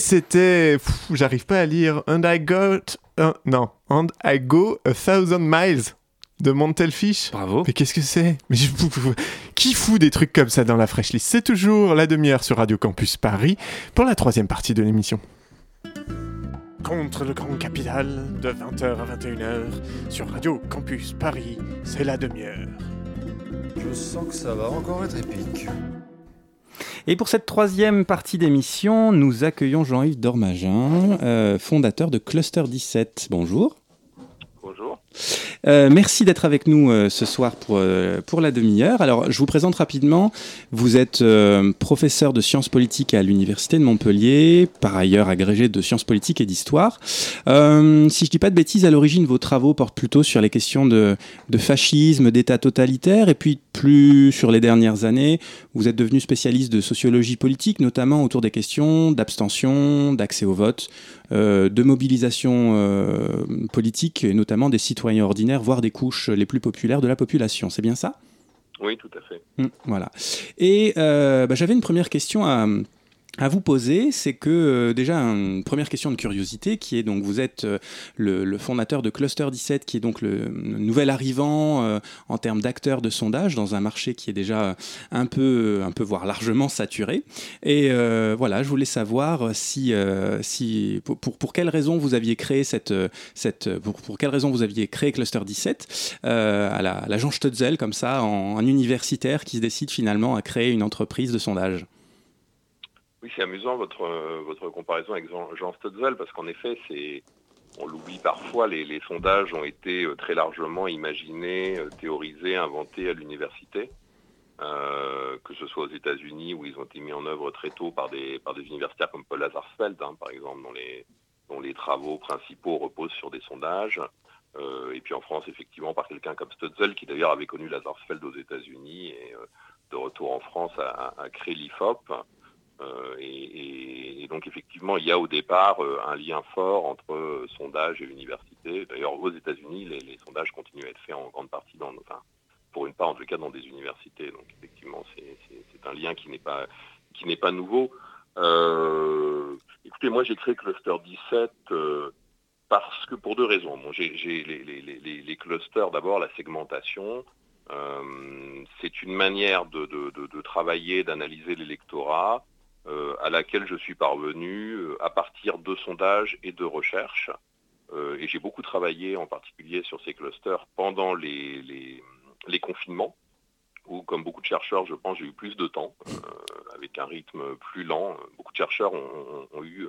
c'était. J'arrive pas à lire. And I got. uh, non. And I go a thousand miles. de Montelfish. Bravo. Mais qu'est-ce que c'est? Mais je- Qui fout des trucs comme ça dans la fraîche list? C'est toujours la demi-heure sur Radio Campus Paris pour la troisième partie de l'émission. Contre le grand capital, de 20h à 21h, sur Radio Campus Paris, c'est la demi-heure. Je sens que ça va encore être épique. Et pour cette troisième partie d'émission, nous accueillons Jean-Yves Dormagin, euh, fondateur de Cluster 17. Bonjour. Bonjour. Euh, merci d'être avec nous euh, ce soir pour, euh, pour la demi-heure. Alors, je vous présente rapidement. Vous êtes professeur de sciences politiques à l'Université de Montpellier, par ailleurs agrégé de sciences politiques et d'histoire. Si je dis pas de bêtises, à l'origine, vos travaux portent plutôt sur les questions de, fascisme, d'État totalitaire, et puis plus sur les dernières années, vous êtes devenu spécialiste de sociologie politique, notamment autour des questions d'abstention, d'accès au vote, de mobilisation euh, politique, et notamment des citoyens ordinaires, voire des couches les plus populaires de la population. C'est bien ça? Oui, tout à fait. Mm, Voilà. Et euh, bah, j'avais une première question à, à vous poser. C'est que euh, déjà une première question de curiosité qui est donc vous êtes euh, le, le fondateur de Cluster 17 qui est donc le, nouvel arrivant euh, en termes d'acteurs de sondage dans un marché qui est déjà un peu, un peu voire largement saturé. Et voilà, je voulais savoir si, si pour, pour, pour quelle raison vous aviez créé cette, cette pour, pour quelle raison vous aviez créé Cluster 17 euh, à la, à la Jean Stutzel comme ça, en, un universitaire qui se décide finalement à créer une entreprise de sondage. Oui, c'est amusant votre, euh, votre comparaison avec Jean, Jean Stutzel, parce qu'en effet, c'est, on l'oublie parfois, les, sondages ont été euh, très largement imaginés, euh, théorisés, inventés à l'université, que ce soit aux États-Unis où ils ont été mis en œuvre très tôt par des, par des universitaires comme Paul Lazarsfeld, hein, par exemple, dont les, travaux principaux reposent sur des sondages. Et puis en France, effectivement, par quelqu'un comme Stutzel, qui d'ailleurs avait connu Lazarsfeld aux États-Unis et de retour en France a, a créé l'IFOP. Euh, et, donc effectivement, il y a au départ euh, un lien fort entre euh, sondage et université. D'ailleurs, aux États-Unis, les, sondages continuent à être faits en grande partie, dans, enfin, pour une part en tout cas, dans des universités. Donc effectivement, c'est un lien qui n'est pas qui n'est pas nouveau. Écoutez, moi j'ai créé Cluster 17 parce que pour deux raisons. Bon, j'ai les, clusters, d'abord la segmentation. C'est une manière de travailler, d'analyser l'électorat euh, à laquelle je suis parvenu euh, à partir de sondages et de recherches. Euh, et j'ai beaucoup travaillé en particulier sur ces clusters pendant les, confinements, où comme beaucoup de chercheurs, je pense, j'ai eu plus de temps, avec un rythme plus lent. Beaucoup de chercheurs ont eu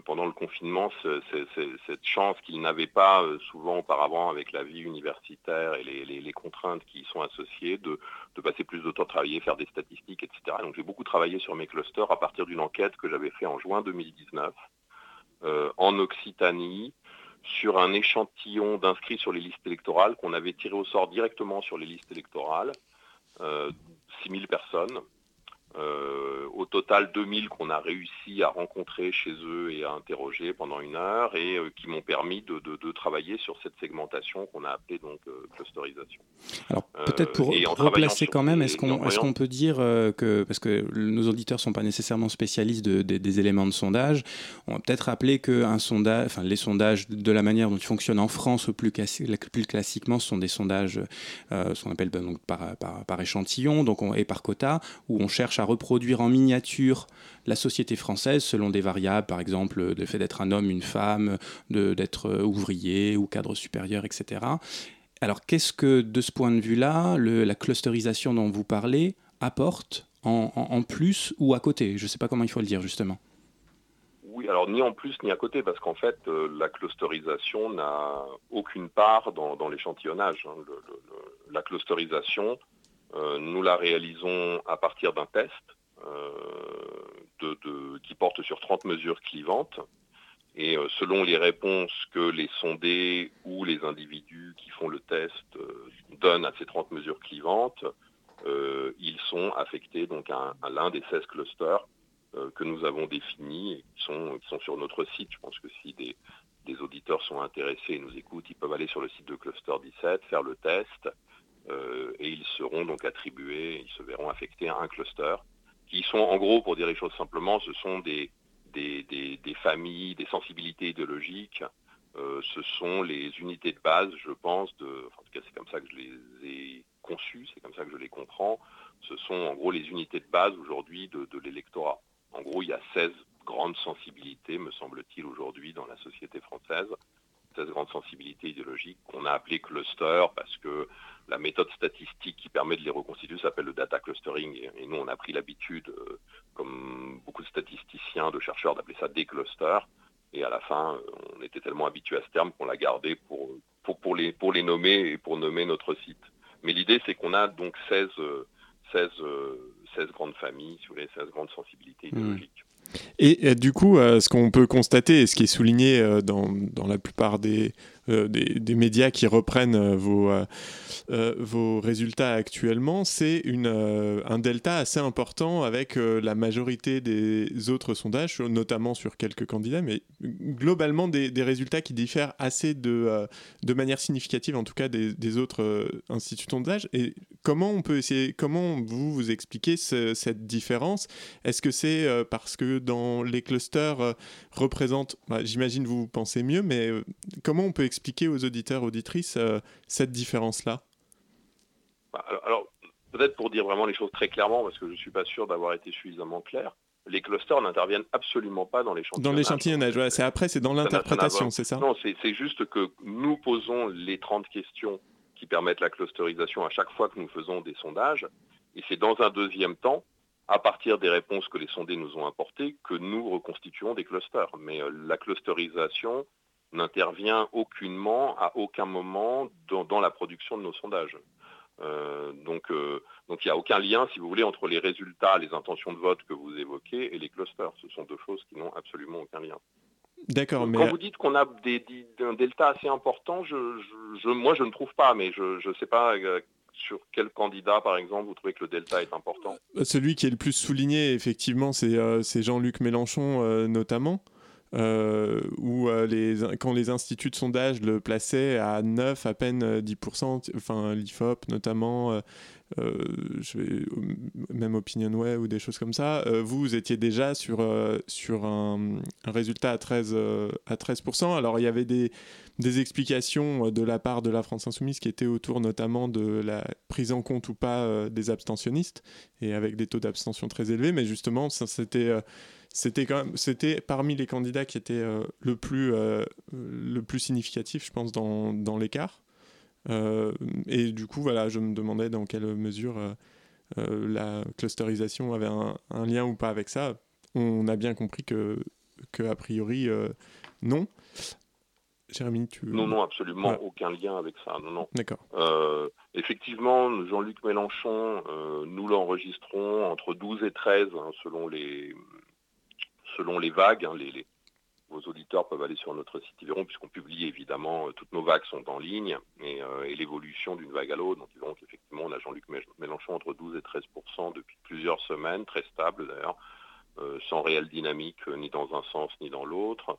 pendant le confinement ce, ce, ce, cette chance qu'ils n'avaient pas euh, souvent auparavant avec la vie universitaire et les, contraintes qui y sont associées, de, de, passer plus de temps à travailler, faire des statistiques, etc. Donc j'ai beaucoup travaillé sur mes clusters à partir d'une enquête que j'avais fait en juin 2019 euh, en Occitanie sur un échantillon d'inscrits sur les listes électorales qu'on avait tiré au sort directement sur les listes électorales, euh, 6000 personnes. Euh, au total 2000 qu'on a réussi à rencontrer chez eux et à interroger pendant une heure et euh, qui m'ont permis de, de, de, travailler sur cette segmentation qu'on a appelée donc euh, clusterisation. Alors peut-être pour, replacer quand même, est-ce qu'on est peut dire que, parce que nos auditeurs ne sont pas nécessairement spécialistes de, de, des éléments de sondage, on va peut-être rappeler que un sondage, enfin, les sondages de la manière dont ils fonctionnent en France plus, plus classiquement ce sont des sondages, ce qu'on appelle donc, par, par, par, échantillon donc on, et par quota, où on cherche à reproduire en miniature la société française selon des variables, par exemple le fait d'être un homme, une femme, d'être ouvrier ou cadre supérieur, etc. Alors qu'est-ce que de ce point de vue-là, la clusterisation dont vous parlez apporte en, en, plus ou à côté? Je ne sais pas comment il faut le dire justement. Oui, alors ni en plus ni à côté, parce qu'en fait, euh, la clusterisation n'a aucune part dans, l'échantillonnage. Hein. La clusterisation, euh, nous la réalisons à partir d'un test euh, qui porte sur 30 mesures clivantes. Et euh, selon les réponses que les sondés ou les individus qui font le test euh, donnent à ces 30 mesures clivantes, euh, ils sont affectés donc à, l'un des 16 clusters que nous avons définis et qui sont, sur notre site. Je pense que si des, auditeurs sont intéressés et nous écoutent, ils peuvent aller sur le site de Cluster 17, faire le test, euh, et ils seront donc attribués, ils se verront affectés à un cluster, qui sont en gros, pour dire les choses simplement, ce sont des, des, des, familles, des sensibilités idéologiques ce sont les unités de base, je pense, de, en tout cas c'est comme ça que je les ai conçues, c'est comme ça que je les comprends, ce sont en gros les unités de base aujourd'hui de, de l'électorat. En gros, il y a 16 grandes sensibilités, me semble-t-il, aujourd'hui dans la société française. 16 grandes sensibilités idéologiques qu'on a appelées clusters parce que la méthode statistique qui permet de les reconstituer s'appelle le data clustering. Et, nous, on a pris l'habitude, euh, comme beaucoup de statisticiens, de chercheurs, d'appeler ça des clusters. Et à la fin, on était tellement habitué à ce terme qu'on l'a gardé pour, pour, les, pour les nommer et pour nommer notre site. Mais l'idée, c'est qu'on a donc 16, 16, 16 grandes familles, si vous voulez, 16 grandes sensibilités mmh. Et, du coup, euh, ce qu'on peut constater, et ce qui est souligné euh, dans, dans, la plupart des, euh, des, médias qui reprennent euh, vos, euh, vos résultats actuellement, c'est un delta assez important avec la majorité des autres sondages, notamment sur quelques candidats, mais globalement des, résultats qui diffèrent assez de, de manière significative, en tout cas des, autres instituts de sondage. Et comment on peut essayer, comment vous vous expliquez cette différence? Est-ce que c'est parce que dans les clusters représentent, bah, j'imagine vous pensez mieux, mais comment on peut expliquer aux auditeurs, auditrices euh, cette différence-là? Bah, Alors, peut-être pour dire vraiment les choses très clairement, parce que je ne suis pas sûr d'avoir été suffisamment clair, les clusters n'interviennent absolument pas dans l'échantillonnage. Dans l'échantillonnage, c'est après, c'est dans l'interprétation, c'est ça? Non, c'est juste que nous posons les 30 questions qui permettent la clusterisation à chaque fois que nous faisons des sondages, et c'est dans un deuxième temps, à partir des réponses que les sondés nous ont apportées, que nous reconstituons des clusters. Mais euh, la clusterisation n'intervient aucunement à aucun moment dans, la production de nos sondages. Euh, donc, euh, donc il n'y a aucun lien, si vous voulez, entre les résultats, les intentions de vote que vous évoquez et les clusters. Ce sont deux choses qui n'ont absolument aucun lien. D'accord, mais quand vous dites qu'on a des, un delta assez important, je, moi je ne trouve pas, mais je ne sais pas euh, sur quel candidat, par exemple, vous trouvez que le delta est important. Celui qui est le plus souligné, effectivement, c'est Jean-Luc Mélenchon, notamment. Euh, où euh, les, quand les instituts de sondage le plaçaient à 9, à peine 10%, euh, enfin l'IFOP notamment, je vais, même ou des choses comme ça, vous, vous étiez déjà sur, sur un, résultat à 13, à 13%. Alors il y avait des, des explications de la part de la France Insoumise qui étaient autour notamment de la prise en compte ou pas des abstentionnistes, et avec des taux d'abstention très élevés, mais justement, c'était c'était quand même, c'était parmi les candidats qui étaient euh, le plus euh, le plus significatif, je pense, dans, dans l'écart. Euh, et du coup, voilà, je me demandais dans quelle mesure la clusterisation avait un, lien ou pas avec ça. On a bien compris que, que a priori, non. Jérémy, tu... Non, non, absolument aucun lien avec ça. Non, non. D'accord. effectivement, Jean-Luc Mélenchon, nous l'enregistrons entre 12 et 13, hein, selon les, selon les vagues. Hein, les, vos auditeurs peuvent aller sur notre site, ils verront, puisqu'on publie évidemment, euh, toutes nos vagues sont en ligne, euh, et, l'évolution d'une vague à l'autre. Donc ils verront qu'effectivement, on a Jean-Luc Mélenchon entre 12 et 13% depuis plusieurs semaines, très stable d'ailleurs, euh, sans réelle dynamique, ni dans un sens ni dans l'autre.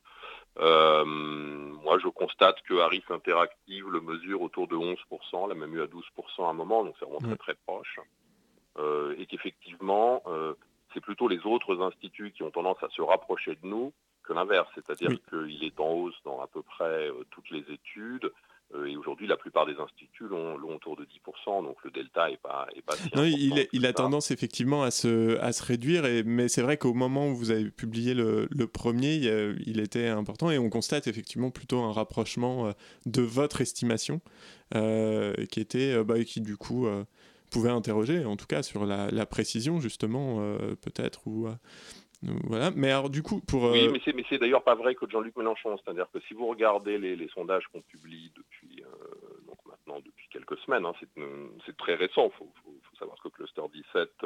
moi, je constate que Harris Interactive le mesure autour de 11%, l'a même eu à 12% à un moment, donc c'est vraiment très très proche. et qu'effectivement, c'est plutôt les autres instituts qui ont tendance à se rapprocher de nous que l'inverse, c'est-à-dire qu'il est en hausse dans à peu près euh, toutes les études. Euh, et aujourd'hui, la plupart des instituts l'ont autour de 10%, donc le delta n'est pas, est pas si non, il, a tendance effectivement à se, à se réduire, et, mais c'est vrai qu'au moment où vous avez publié le, premier, il, était important, et on constate effectivement plutôt un rapprochement euh, de votre estimation, qui était, bah, qui du coup pouvez interroger, en tout cas sur la, précision justement, euh, peut-être ou voilà. Mais alors du coup, pour oui, euh, mais c'est d'ailleurs pas vrai que Jean-Luc Mélenchon. C'est-à-dire que si vous regardez les, sondages qu'on publie depuis donc maintenant depuis quelques semaines, hein, c'est très récent. Il faut, savoir que Cluster 17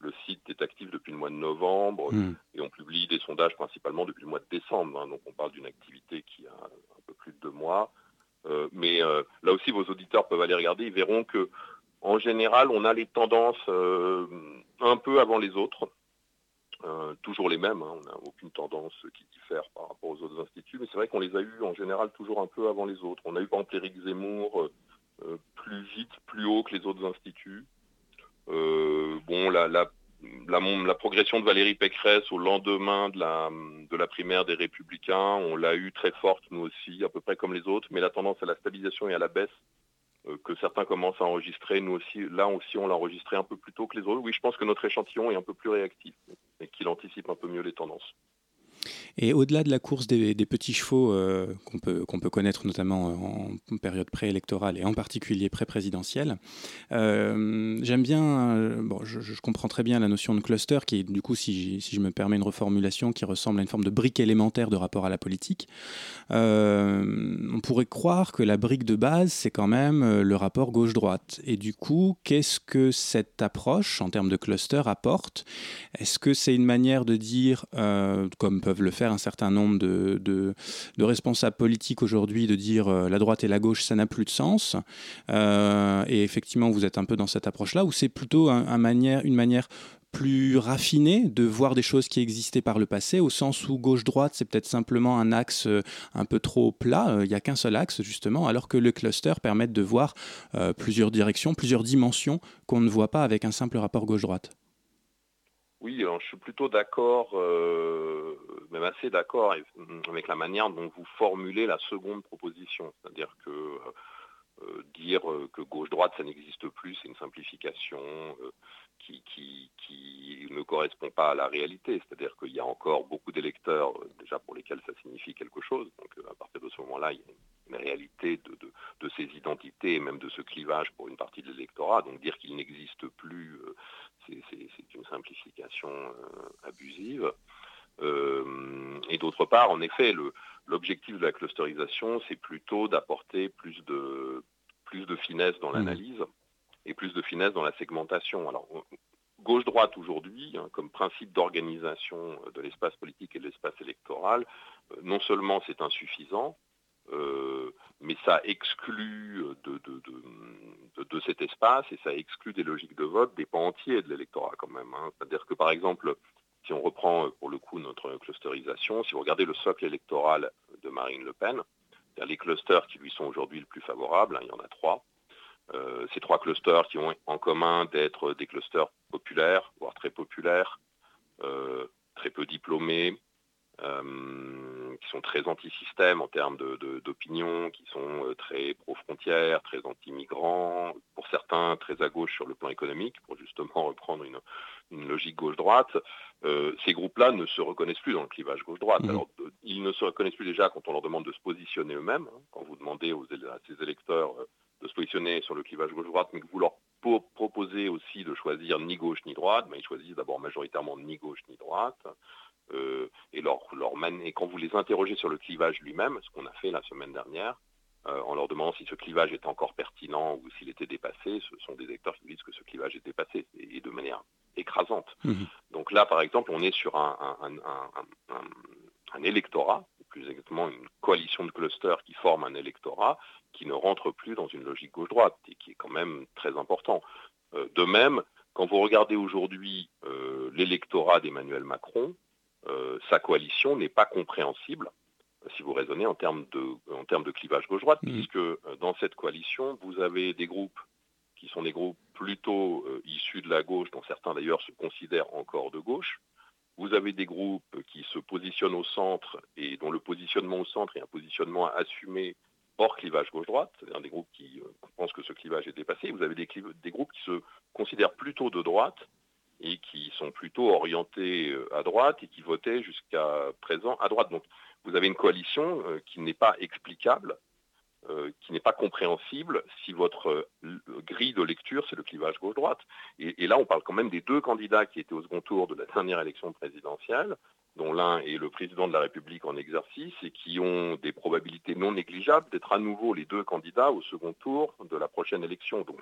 le site est actif depuis le mois de novembre hmm. et on publie des sondages principalement depuis le mois de décembre. Hein. donc on parle d'une activité qui a un peu plus de deux mois. mais là aussi, vos auditeurs peuvent aller regarder. Ils verront que en général, on a les tendances euh, un peu avant les autres. Euh, toujours les mêmes, hein. on n'a aucune tendance qui diffère par rapport aux autres instituts, mais c'est vrai qu'on les a eus en général toujours un peu avant les autres. On a eu par exemple Éric Zemmour euh, plus vite, plus haut que les autres instituts. bon, la, progression de Valérie Pécresse au lendemain de la, de la primaire des Républicains, on l'a eu très forte nous aussi, à peu près comme les autres, mais la tendance à la stabilisation et à la baisse euh, que certains commencent à enregistrer, nous aussi, là aussi on l'a enregistré un peu plus tôt que les autres. Oui, je pense que notre échantillon est un peu plus réactif et qu'il anticipe un peu mieux les tendances. Et au-delà de la course des, petits chevaux euh, qu'on peut, qu'on peut connaître notamment en période préélectorale et en particulier pré-présidentielle, euh, j'aime bien, euh, bon, je, comprends très bien la notion de cluster qui est du coup, si, si, je me permets une reformulation, qui ressemble à une forme de brique élémentaire de rapport à la politique. on pourrait croire que la brique de base, c'est quand même le rapport gauche-droite. Et du coup, qu'est-ce que cette approche en termes de cluster apporte? Est-ce que c'est une manière de dire, comme peuvent le faire un certain nombre de, de, responsables politiques aujourd'hui, de dire euh, la droite et la gauche, ça n'a plus de sens. Euh, et effectivement, vous êtes un peu dans cette approche-là, ou c'est plutôt un, manière, une manière plus raffinée de voir des choses qui existaient par le passé, au sens où gauche-droite, c'est peut-être simplement un axe euh, un peu trop plat, il n'y a qu'un seul axe justement, alors que le cluster permet de voir plusieurs directions, plusieurs dimensions qu'on ne voit pas avec un simple rapport gauche-droite. Oui, je suis plutôt d'accord, euh, même assez d'accord avec la manière dont vous formulez la seconde proposition. C'est-à-dire que euh, euh, dire que gauche-droite, ça n'existe plus, c'est une simplification qui, ne correspond pas à la réalité. C'est-à-dire qu'il y a encore beaucoup d'électeurs, déjà pour lesquels ça signifie quelque chose. Donc à partir de ce moment-là, il y a une, réalité de, de, ces identités et même de ce clivage pour une partie de l'électorat. Donc dire qu'il n'existe plus c'est une simplification euh, abusive. Euh, et d'autre part, en effet, l'objectif de la clusterisation, c'est plutôt d'apporter plus de, plus de finesse dans mmh. l'analyse et plus de finesse dans la segmentation. Alors, gauche-droite aujourd'hui, hein, comme principe d'organisation de l'espace politique et de l'espace électoral, euh, non seulement c'est insuffisant, mais ça exclut de, de, cet espace et ça exclut des logiques de vote des pans entiers de l'électorat quand même. Hein. C'est-à-dire que par exemple, si on reprend euh, pour le coup notre clusterisation, si vous regardez le socle électoral de Marine Le Pen, les clusters qui lui sont aujourd'hui le plus favorables, hein, il y en a trois. Euh, ces trois clusters qui ont en commun d'être des clusters populaires, voire très populaires, euh, très peu diplômés, euh, qui sont très anti-système en termes d'opinion, qui sont euh, très pro-frontières, très anti-migrants, pour certains très à gauche sur le plan économique, pour justement reprendre une, logique gauche-droite, euh, ces groupes-là ne se reconnaissent plus dans le clivage gauche-droite. Mmh. Alors, ils ne se reconnaissent plus déjà quand on leur demande de se positionner eux-mêmes, hein. quand vous demandez aux, à ces électeurs de se positionner sur le clivage gauche-droite, mais que vous leur proposez aussi de choisir ni gauche ni droite, mais ils choisissent d'abord majoritairement ni gauche ni droite. Euh, et, leur, leur et quand vous les interrogez sur le clivage lui-même, ce qu'on a fait la semaine dernière, euh, en leur demandant si ce clivage est encore pertinent ou s'il était dépassé, ce sont des électeurs qui disent que ce clivage est dépassé, et, de manière écrasante. Mhm. Donc là, par exemple, on est sur un, un, électorat, plus exactement une coalition de clusters qui forme un électorat qui ne rentre plus dans une logique gauche-droite, et qui est quand même très important. Euh, de même, quand vous regardez aujourd'hui l'électorat d'Emmanuel Macron, sa coalition n'est pas compréhensible si vous raisonnez en termes de, clivage gauche-droite, mmh. puisque euh, dans cette coalition, vous avez des groupes qui sont des groupes plutôt euh, issus de la gauche, dont certains d'ailleurs se considèrent encore de gauche. Vous avez des groupes qui se positionnent au centre et dont le positionnement au centre est un positionnement assumé hors clivage gauche-droite, c'est-à-dire des groupes qui pensent que ce clivage est dépassé. Vous avez des, des groupes qui se considèrent plutôt de droite et qui sont plutôt orientés euh, à droite et qui votaient jusqu'à présent à droite. Donc vous avez une coalition euh, qui n'est pas explicable, euh, qui n'est pas compréhensible si votre grille de lecture, c'est le clivage gauche-droite. Et, là, on parle quand même des deux candidats qui étaient au second tour de la dernière élection présidentielle, dont l'un est le président de la République en exercice et qui ont des probabilités non négligeables d'être à nouveau les deux candidats au second tour de la prochaine élection. Donc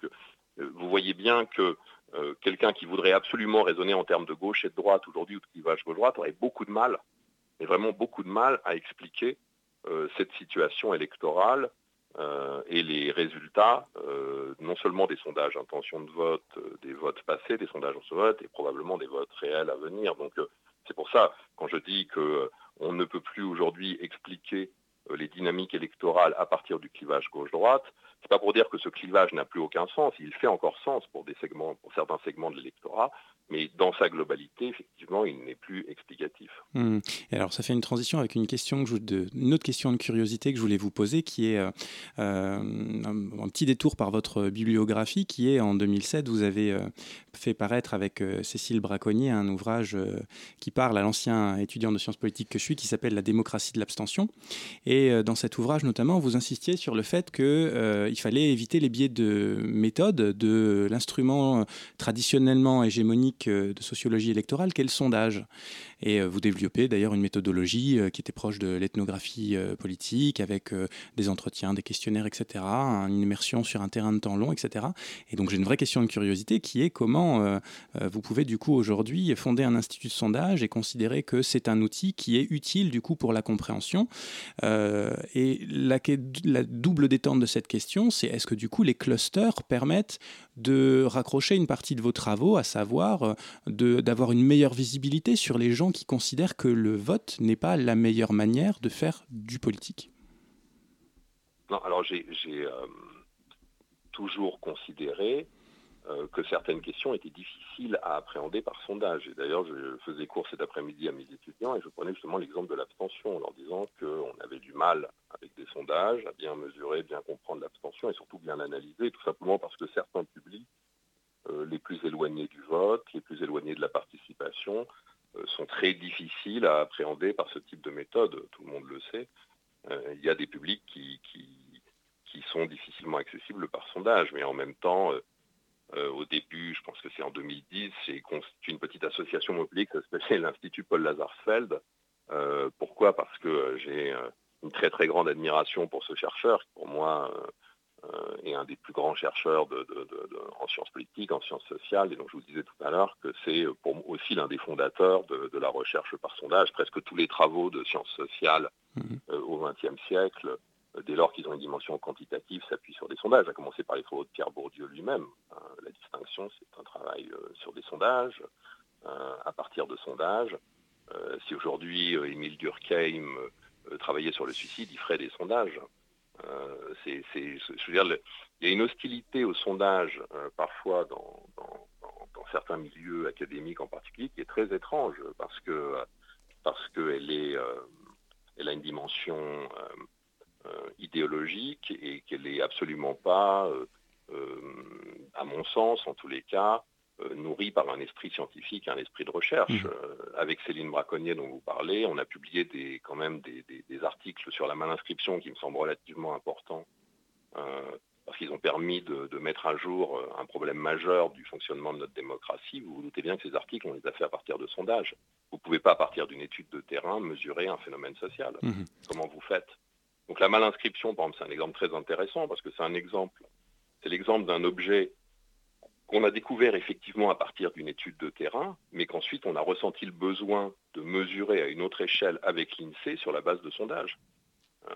vous voyez bien que euh, quelqu'un qui voudrait absolument raisonner en termes de gauche et de droite aujourd'hui ou de clivage gauche-droite aurait beaucoup de mal, mais vraiment beaucoup de mal à expliquer euh, cette situation électorale euh, et les résultats, non seulement des sondages intention de vote, des votes passés, des sondages en vote et probablement des votes réels à venir. Donc c'est pour ça, quand je dis qu'on ne peut plus aujourd'hui expliquer les dynamiques électorales à partir du clivage gauche-droite. C'est pas pour dire que ce clivage n'a plus aucun sens, il fait encore sens pour pour certains segments de l'électorat, mais dans sa globalité, effectivement, il n'est plus explicatif. Hmm. Alors, ça fait une transition avec une question de, une autre question de curiosité que je voulais vous poser, qui est euh, euh, un, petit détour par votre bibliographie, qui est en 2007, vous avez euh, fait paraître avec Cécile Braconnier un ouvrage qui parle à l'ancien étudiant de sciences politiques que je suis, qui s'appelle La démocratie de l'abstention. Et dans cet ouvrage, notamment, vous insistiez sur le fait qu'il fallait éviter les biais de méthode de l'instrument traditionnellement hégémonique euh, de sociologie électorale qu'est le sondage. Et euh, vous développez d'ailleurs une méthodologie euh, qui était proche de l'ethnographie politique, avec des entretiens, des questionnaires, etc., une immersion sur un terrain de temps long, etc. Et donc j'ai une vraie question de curiosité qui est comment vous pouvez du coup aujourd'hui fonder un institut de sondage et considérer que c'est un outil qui est utile du coup pour la compréhension? et la, double détente de cette question, c'est est-ce que du coup les clusters permettent de raccrocher une partie de vos travaux, à savoir euh, d'avoir une meilleure visibilité sur les gens qui considèrent que le vote n'est pas la meilleure manière de faire du politique Non, alors j'ai euh, toujours considéré euh, que certaines questions étaient difficiles à appréhender par sondage. Et d'ailleurs, je faisais cours cet après-midi à mes étudiants et je prenais justement l'exemple de l'abstention en leur disant qu'on avait du mal avec des sondages à bien mesurer, bien comprendre l'abstention et surtout bien analyser, tout simplement parce que certains publics euh, les plus éloignés du vote, les plus éloignés de la participation, sont très difficiles à appréhender par ce type de méthode, tout le monde le sait. il y a des publics qui, qui, qui, sont difficilement accessibles par sondage, mais en même temps, euh, au début, je pense que c'est en 2010, j'ai constitué une petite association publique, ça s'appelait l'Institut Paul Lazarsfeld. Euh, pourquoi? Parce que j'ai euh, une très très grande admiration pour ce chercheur, qui pour moi est un des plus grands chercheurs en sciences politiques, en sciences sociales. Et donc je vous disais tout à l'heure que c'est pour aussi l'un des fondateurs de, la recherche par sondage. Presque tous les travaux de sciences sociales mmh. au XXe siècle dès lors qu'ils ont une dimension quantitative, s'appuient sur des sondages, à commencer par les travaux de Pierre Bourdieu lui-même. Hein, la distinction, c'est un travail euh, sur des sondages, euh, à partir de sondages. Euh, si aujourd'hui Émile Durkheim travaillait sur le suicide, il ferait des sondages. Dire, il y a une hostilité au sondage parfois dans, certains milieux académiques en particulier qui est très étrange parce que parce qu'elle est elle a une dimension euh, idéologique et qu'elle n'est absolument pas, euh, euh, à mon sens en tous les cas, nourrie par un esprit scientifique, un esprit de recherche. Mmh. avec Céline Braconnier dont vous parlez, on a publié des, quand même des, articles sur la malinscription qui me semblent relativement importants parce qu'ils ont permis de, de, mettre à jour un problème majeur du fonctionnement de notre démocratie. Vous vous doutez bien que ces articles, on les a fait à partir de sondages. Vous ne pouvez pas, à partir d'une étude de terrain, mesurer un phénomène social. Mmh. Comment vous faites? Donc la malinscription, par exemple, c'est un exemple très intéressant parce que c'est un exemple, c'est l'exemple d'un objet qu'on a découvert effectivement à partir d'une étude de terrain, mais qu'ensuite on a ressenti le besoin de mesurer à une autre échelle avec l'INSEE sur la base de sondages. Euh,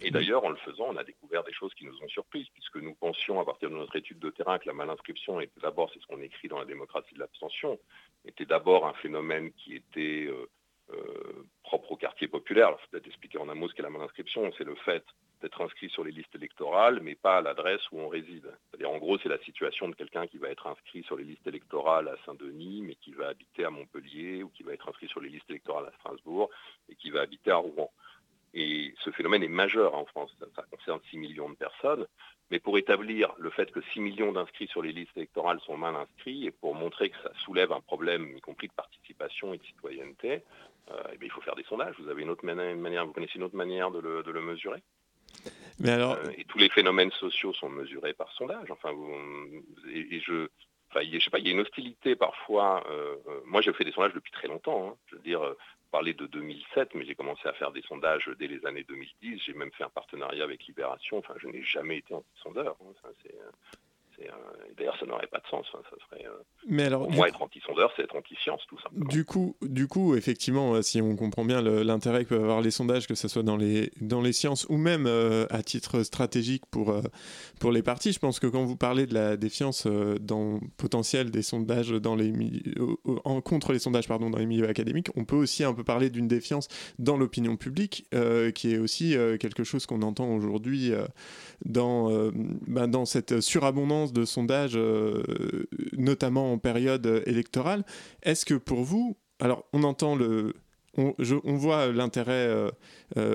et d'ailleurs, en le faisant, on a découvert des choses qui nous ont surprises, puisque nous pensions à partir de notre étude de terrain que la malinscription était d'abord, c'est ce qu'on écrit dans la démocratie de l'abstention, était d'abord un phénomène qui était euh, euh, propre au quartier populaire. Alors, il faut peut-être expliquer en un mot ce qu'est la malinscription. C'est le fait d'être inscrit sur les listes électorales, mais pas à l'adresse où on réside. C'est-à-dire, en gros, c'est la situation de quelqu'un qui va être inscrit sur les listes électorales à Saint-Denis, mais qui va habiter à Montpellier, ou qui va être inscrit sur les listes électorales à Strasbourg, et qui va habiter à Rouen. Et ce phénomène est majeur en France. Ça, concerne 6 millions de personnes. Mais pour établir le fait que 6 millions d'inscrits sur les listes électorales sont mal inscrits et pour montrer que ça soulève un problème, y compris de participation et de citoyenneté, euh, eh il faut faire des sondages. Vous avez une autre manière, vous connaissez une autre manière de le, mesurer? Euh, et tous les phénomènes sociaux sont mesurés par sondage. Enfin, je, enfin, il y a une hostilité parfois. Euh, moi, j'ai fait des sondages depuis très longtemps. Hein. Je veux dire, parler de 2007, mais j'ai commencé à faire des sondages dès les années 2010. J'ai même fait un partenariat avec Libération. Enfin, je n'ai jamais été anti-sondeur. D'ailleurs, ça n'aurait pas de sens. Hein, ça serait, Mais alors, pour moi, être anti-sondeur, c'est être anti-science, tout simplement. Du coup, du coup, effectivement, si on comprend bien l'intérêt que peuvent avoir les sondages, que ce soit dans les, dans les sciences ou même à titre stratégique pour, pour les partis, je pense que quand vous parlez de la défiance dans potentiel des sondages dans les en, contre les sondages pardon, dans les milieux académiques, on peut aussi un peu parler d'une défiance dans l'opinion publique, qui est aussi quelque chose qu'on entend aujourd'hui dans, bah, dans cette surabondance de sondages, notamment en période électorale. Est-ce que pour vous, alors on entend le, on, voit l'intérêt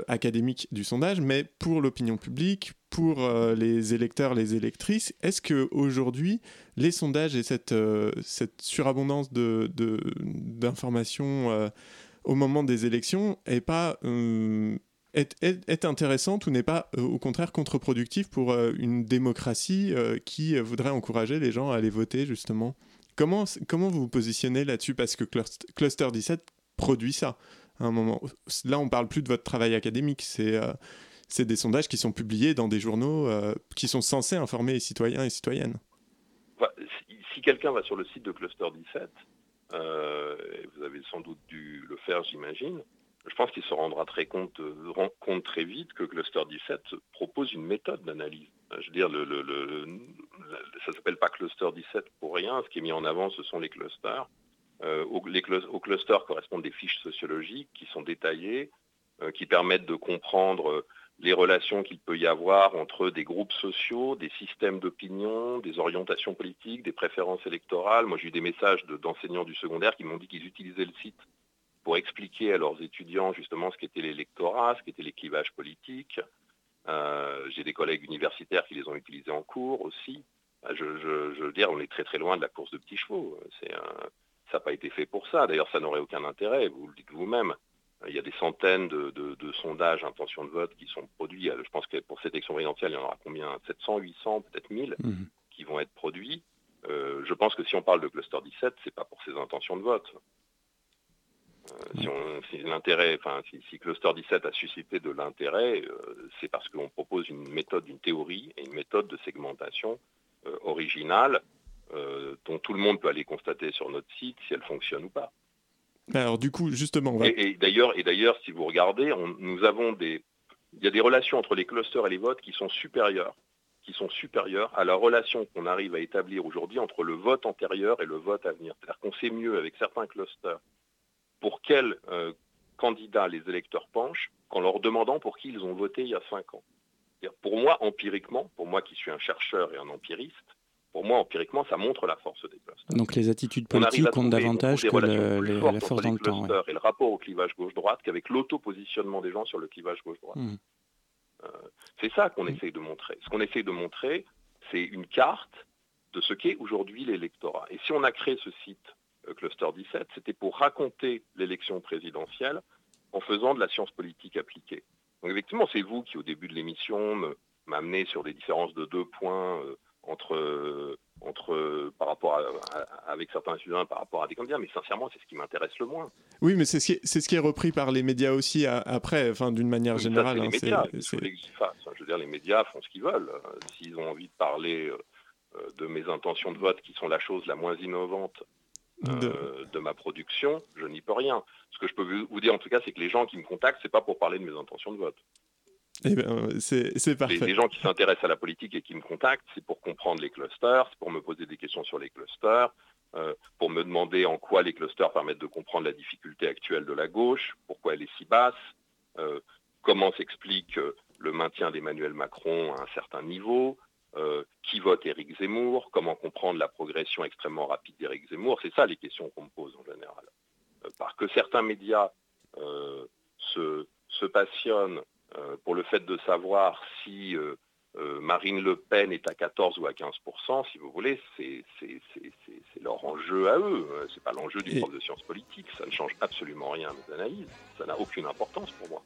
académique du sondage, mais pour l'opinion publique, pour les électeurs, les électrices, est-ce que aujourd'hui les sondages et cette, cette surabondance de, d'informations au moment des élections est pas est, intéressante ou n'est pas au contraire contre-productif pour une démocratie qui voudrait encourager les gens à aller voter justement? Comment, comment vous vous positionnez là-dessus? Parce que Cluster 17 produit ça à un moment. Là, on parle plus de votre travail académique, c'est c'est des sondages qui sont publiés dans des journaux qui sont censés informer les citoyens et citoyennes. si, quelqu'un va sur le site de Cluster 17, euh, vous avez sans doute dû le faire, j'imagine, je pense qu'il se rendra très compte, rend compte très vite que Cluster 17 propose une méthode d'analyse. Je veux dire, ça ne s'appelle pas Cluster 17 pour rien. Ce qui est mis en avant, ce sont les clusters. Euh, aux, clusters correspondent des fiches sociologiques qui sont détaillées, euh, qui permettent de comprendre les relations qu'il peut y avoir entre des groupes sociaux, des systèmes d'opinion, des orientations politiques, des préférences électorales. Moi, j'ai eu des messages d'enseignants du secondaire qui m'ont dit qu'ils utilisaient le site pour expliquer à leurs étudiants justement ce qu'était l'électorat, ce qu'était les clivages politiques. Euh, j'ai des collègues universitaires qui les ont utilisés en cours aussi. Je, je, je, veux dire, on est très très loin de la course de petits chevaux. C'est un, ça n'a pas été fait pour ça. D'ailleurs, ça n'aurait aucun intérêt, vous le dites vous-même. Il y a des centaines de, de, de, sondages intention de vote qui sont produits. Je pense que pour cette élection présidentielle, il y en aura combien? 700, 800, peut-être 1000 mmh. qui vont être produits. Euh, je pense que si on parle de cluster 17, c'est pas pour ces intentions de vote. Euh, si, l'intérêt, enfin, si, si, Cluster 17 a suscité de l'intérêt, euh, c'est parce qu'on propose une méthode, une théorie et une méthode de segmentation euh, originale dont tout le monde peut aller constater sur notre site si elle fonctionne ou pas. Alors du coup, justement, on va... et, et, d'ailleurs, et d'ailleurs, si vous regardez, on, nous avons des, il y a des relations entre les clusters et les votes qui sont supérieures, qui sont supérieures à la relation qu'on arrive à établir aujourd'hui entre le vote antérieur et le vote à venir. C'est-à-dire qu'on sait mieux avec certains clusters pour quel euh, candidat les électeurs penchent qu'en leur demandant pour qui ils ont voté il y a cinq ans. Pour moi, empiriquement, pour moi qui suis un chercheur et un empiriste, pour moi, empiriquement, ça montre la force des clusters. Donc les attitudes politiques comptent davantage que le, la force dans le temps. Ouais. Et le rapport au clivage gauche-droite qu'avec l'auto-positionnement des gens sur le clivage gauche-droite. Mmh. Euh, c'est ça qu'on mmh. essaye de montrer. Ce qu'on essaye de montrer, c'est une carte de ce qu'est aujourd'hui l'électorat. Et si on a créé ce site Cluster 17, c'était pour raconter l'élection présidentielle en faisant de la science politique appliquée. Donc effectivement, c'est vous qui, au début de l'émission, m'amenez sur des différences de deux points euh, entre, entre, par rapport à, à, avec certains étudiants par rapport à des candidats, mais sincèrement, c'est ce qui m'intéresse le moins. Oui, mais c'est ce, qui, ce qui est repris par les médias aussi à, après, enfin, d'une manière générale. Ça, les médias, hein, c'est, Je veux dire, les médias font ce qu'ils veulent. S'ils ont envie de parler euh, de mes intentions de vote, qui sont la chose la moins innovante euh, de... de... ma production, je n'y peux rien. Ce que je peux vous dire en tout cas, c'est que les gens qui me contactent, c'est pas pour parler de mes intentions de vote. Eh bien, c'est parfait. Les, les, gens qui s'intéressent à la politique et qui me contactent, c'est pour comprendre les clusters, c'est pour me poser des questions sur les clusters, euh, pour me demander en quoi les clusters permettent de comprendre la difficulté actuelle de la gauche, pourquoi elle est si basse, euh, comment s'explique euh, le maintien d'Emmanuel Macron à un certain niveau, euh, qui vote Éric Zemmour, comment comprendre la progression extrêmement rapide d'Éric Zemmour. C'est ça les questions qu'on me pose en général. Euh, parce que certains médias euh, se, se passionnent euh, pour le fait de savoir si Marine Le Pen est à 14 ou à 15% si vous voulez, c'est leur enjeu à eux. C'est pas l'enjeu du prof de sciences politiques. Ça ne change absolument rien à mes analyses. Ça n'a aucune importance pour moi.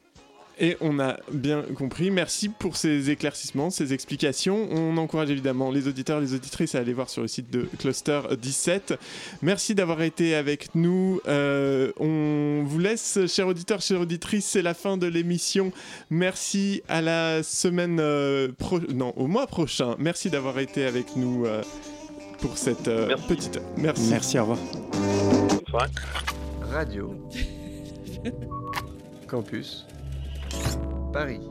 Et on a bien compris. Merci pour ces éclaircissements, ces explications. On encourage évidemment les auditeurs et les auditrices à aller voir sur le site de Cluster 17. Merci d'avoir été avec nous. Euh, on vous laisse, chers auditeurs, chères auditrices. C'est la fin de l'émission. Merci à la semaine euh, pro... non, au mois prochain. Merci d'avoir été avec nous euh, pour cette euh, petite. Merci. Merci, au revoir. Bonne soirée. Radio. Campus. Paris.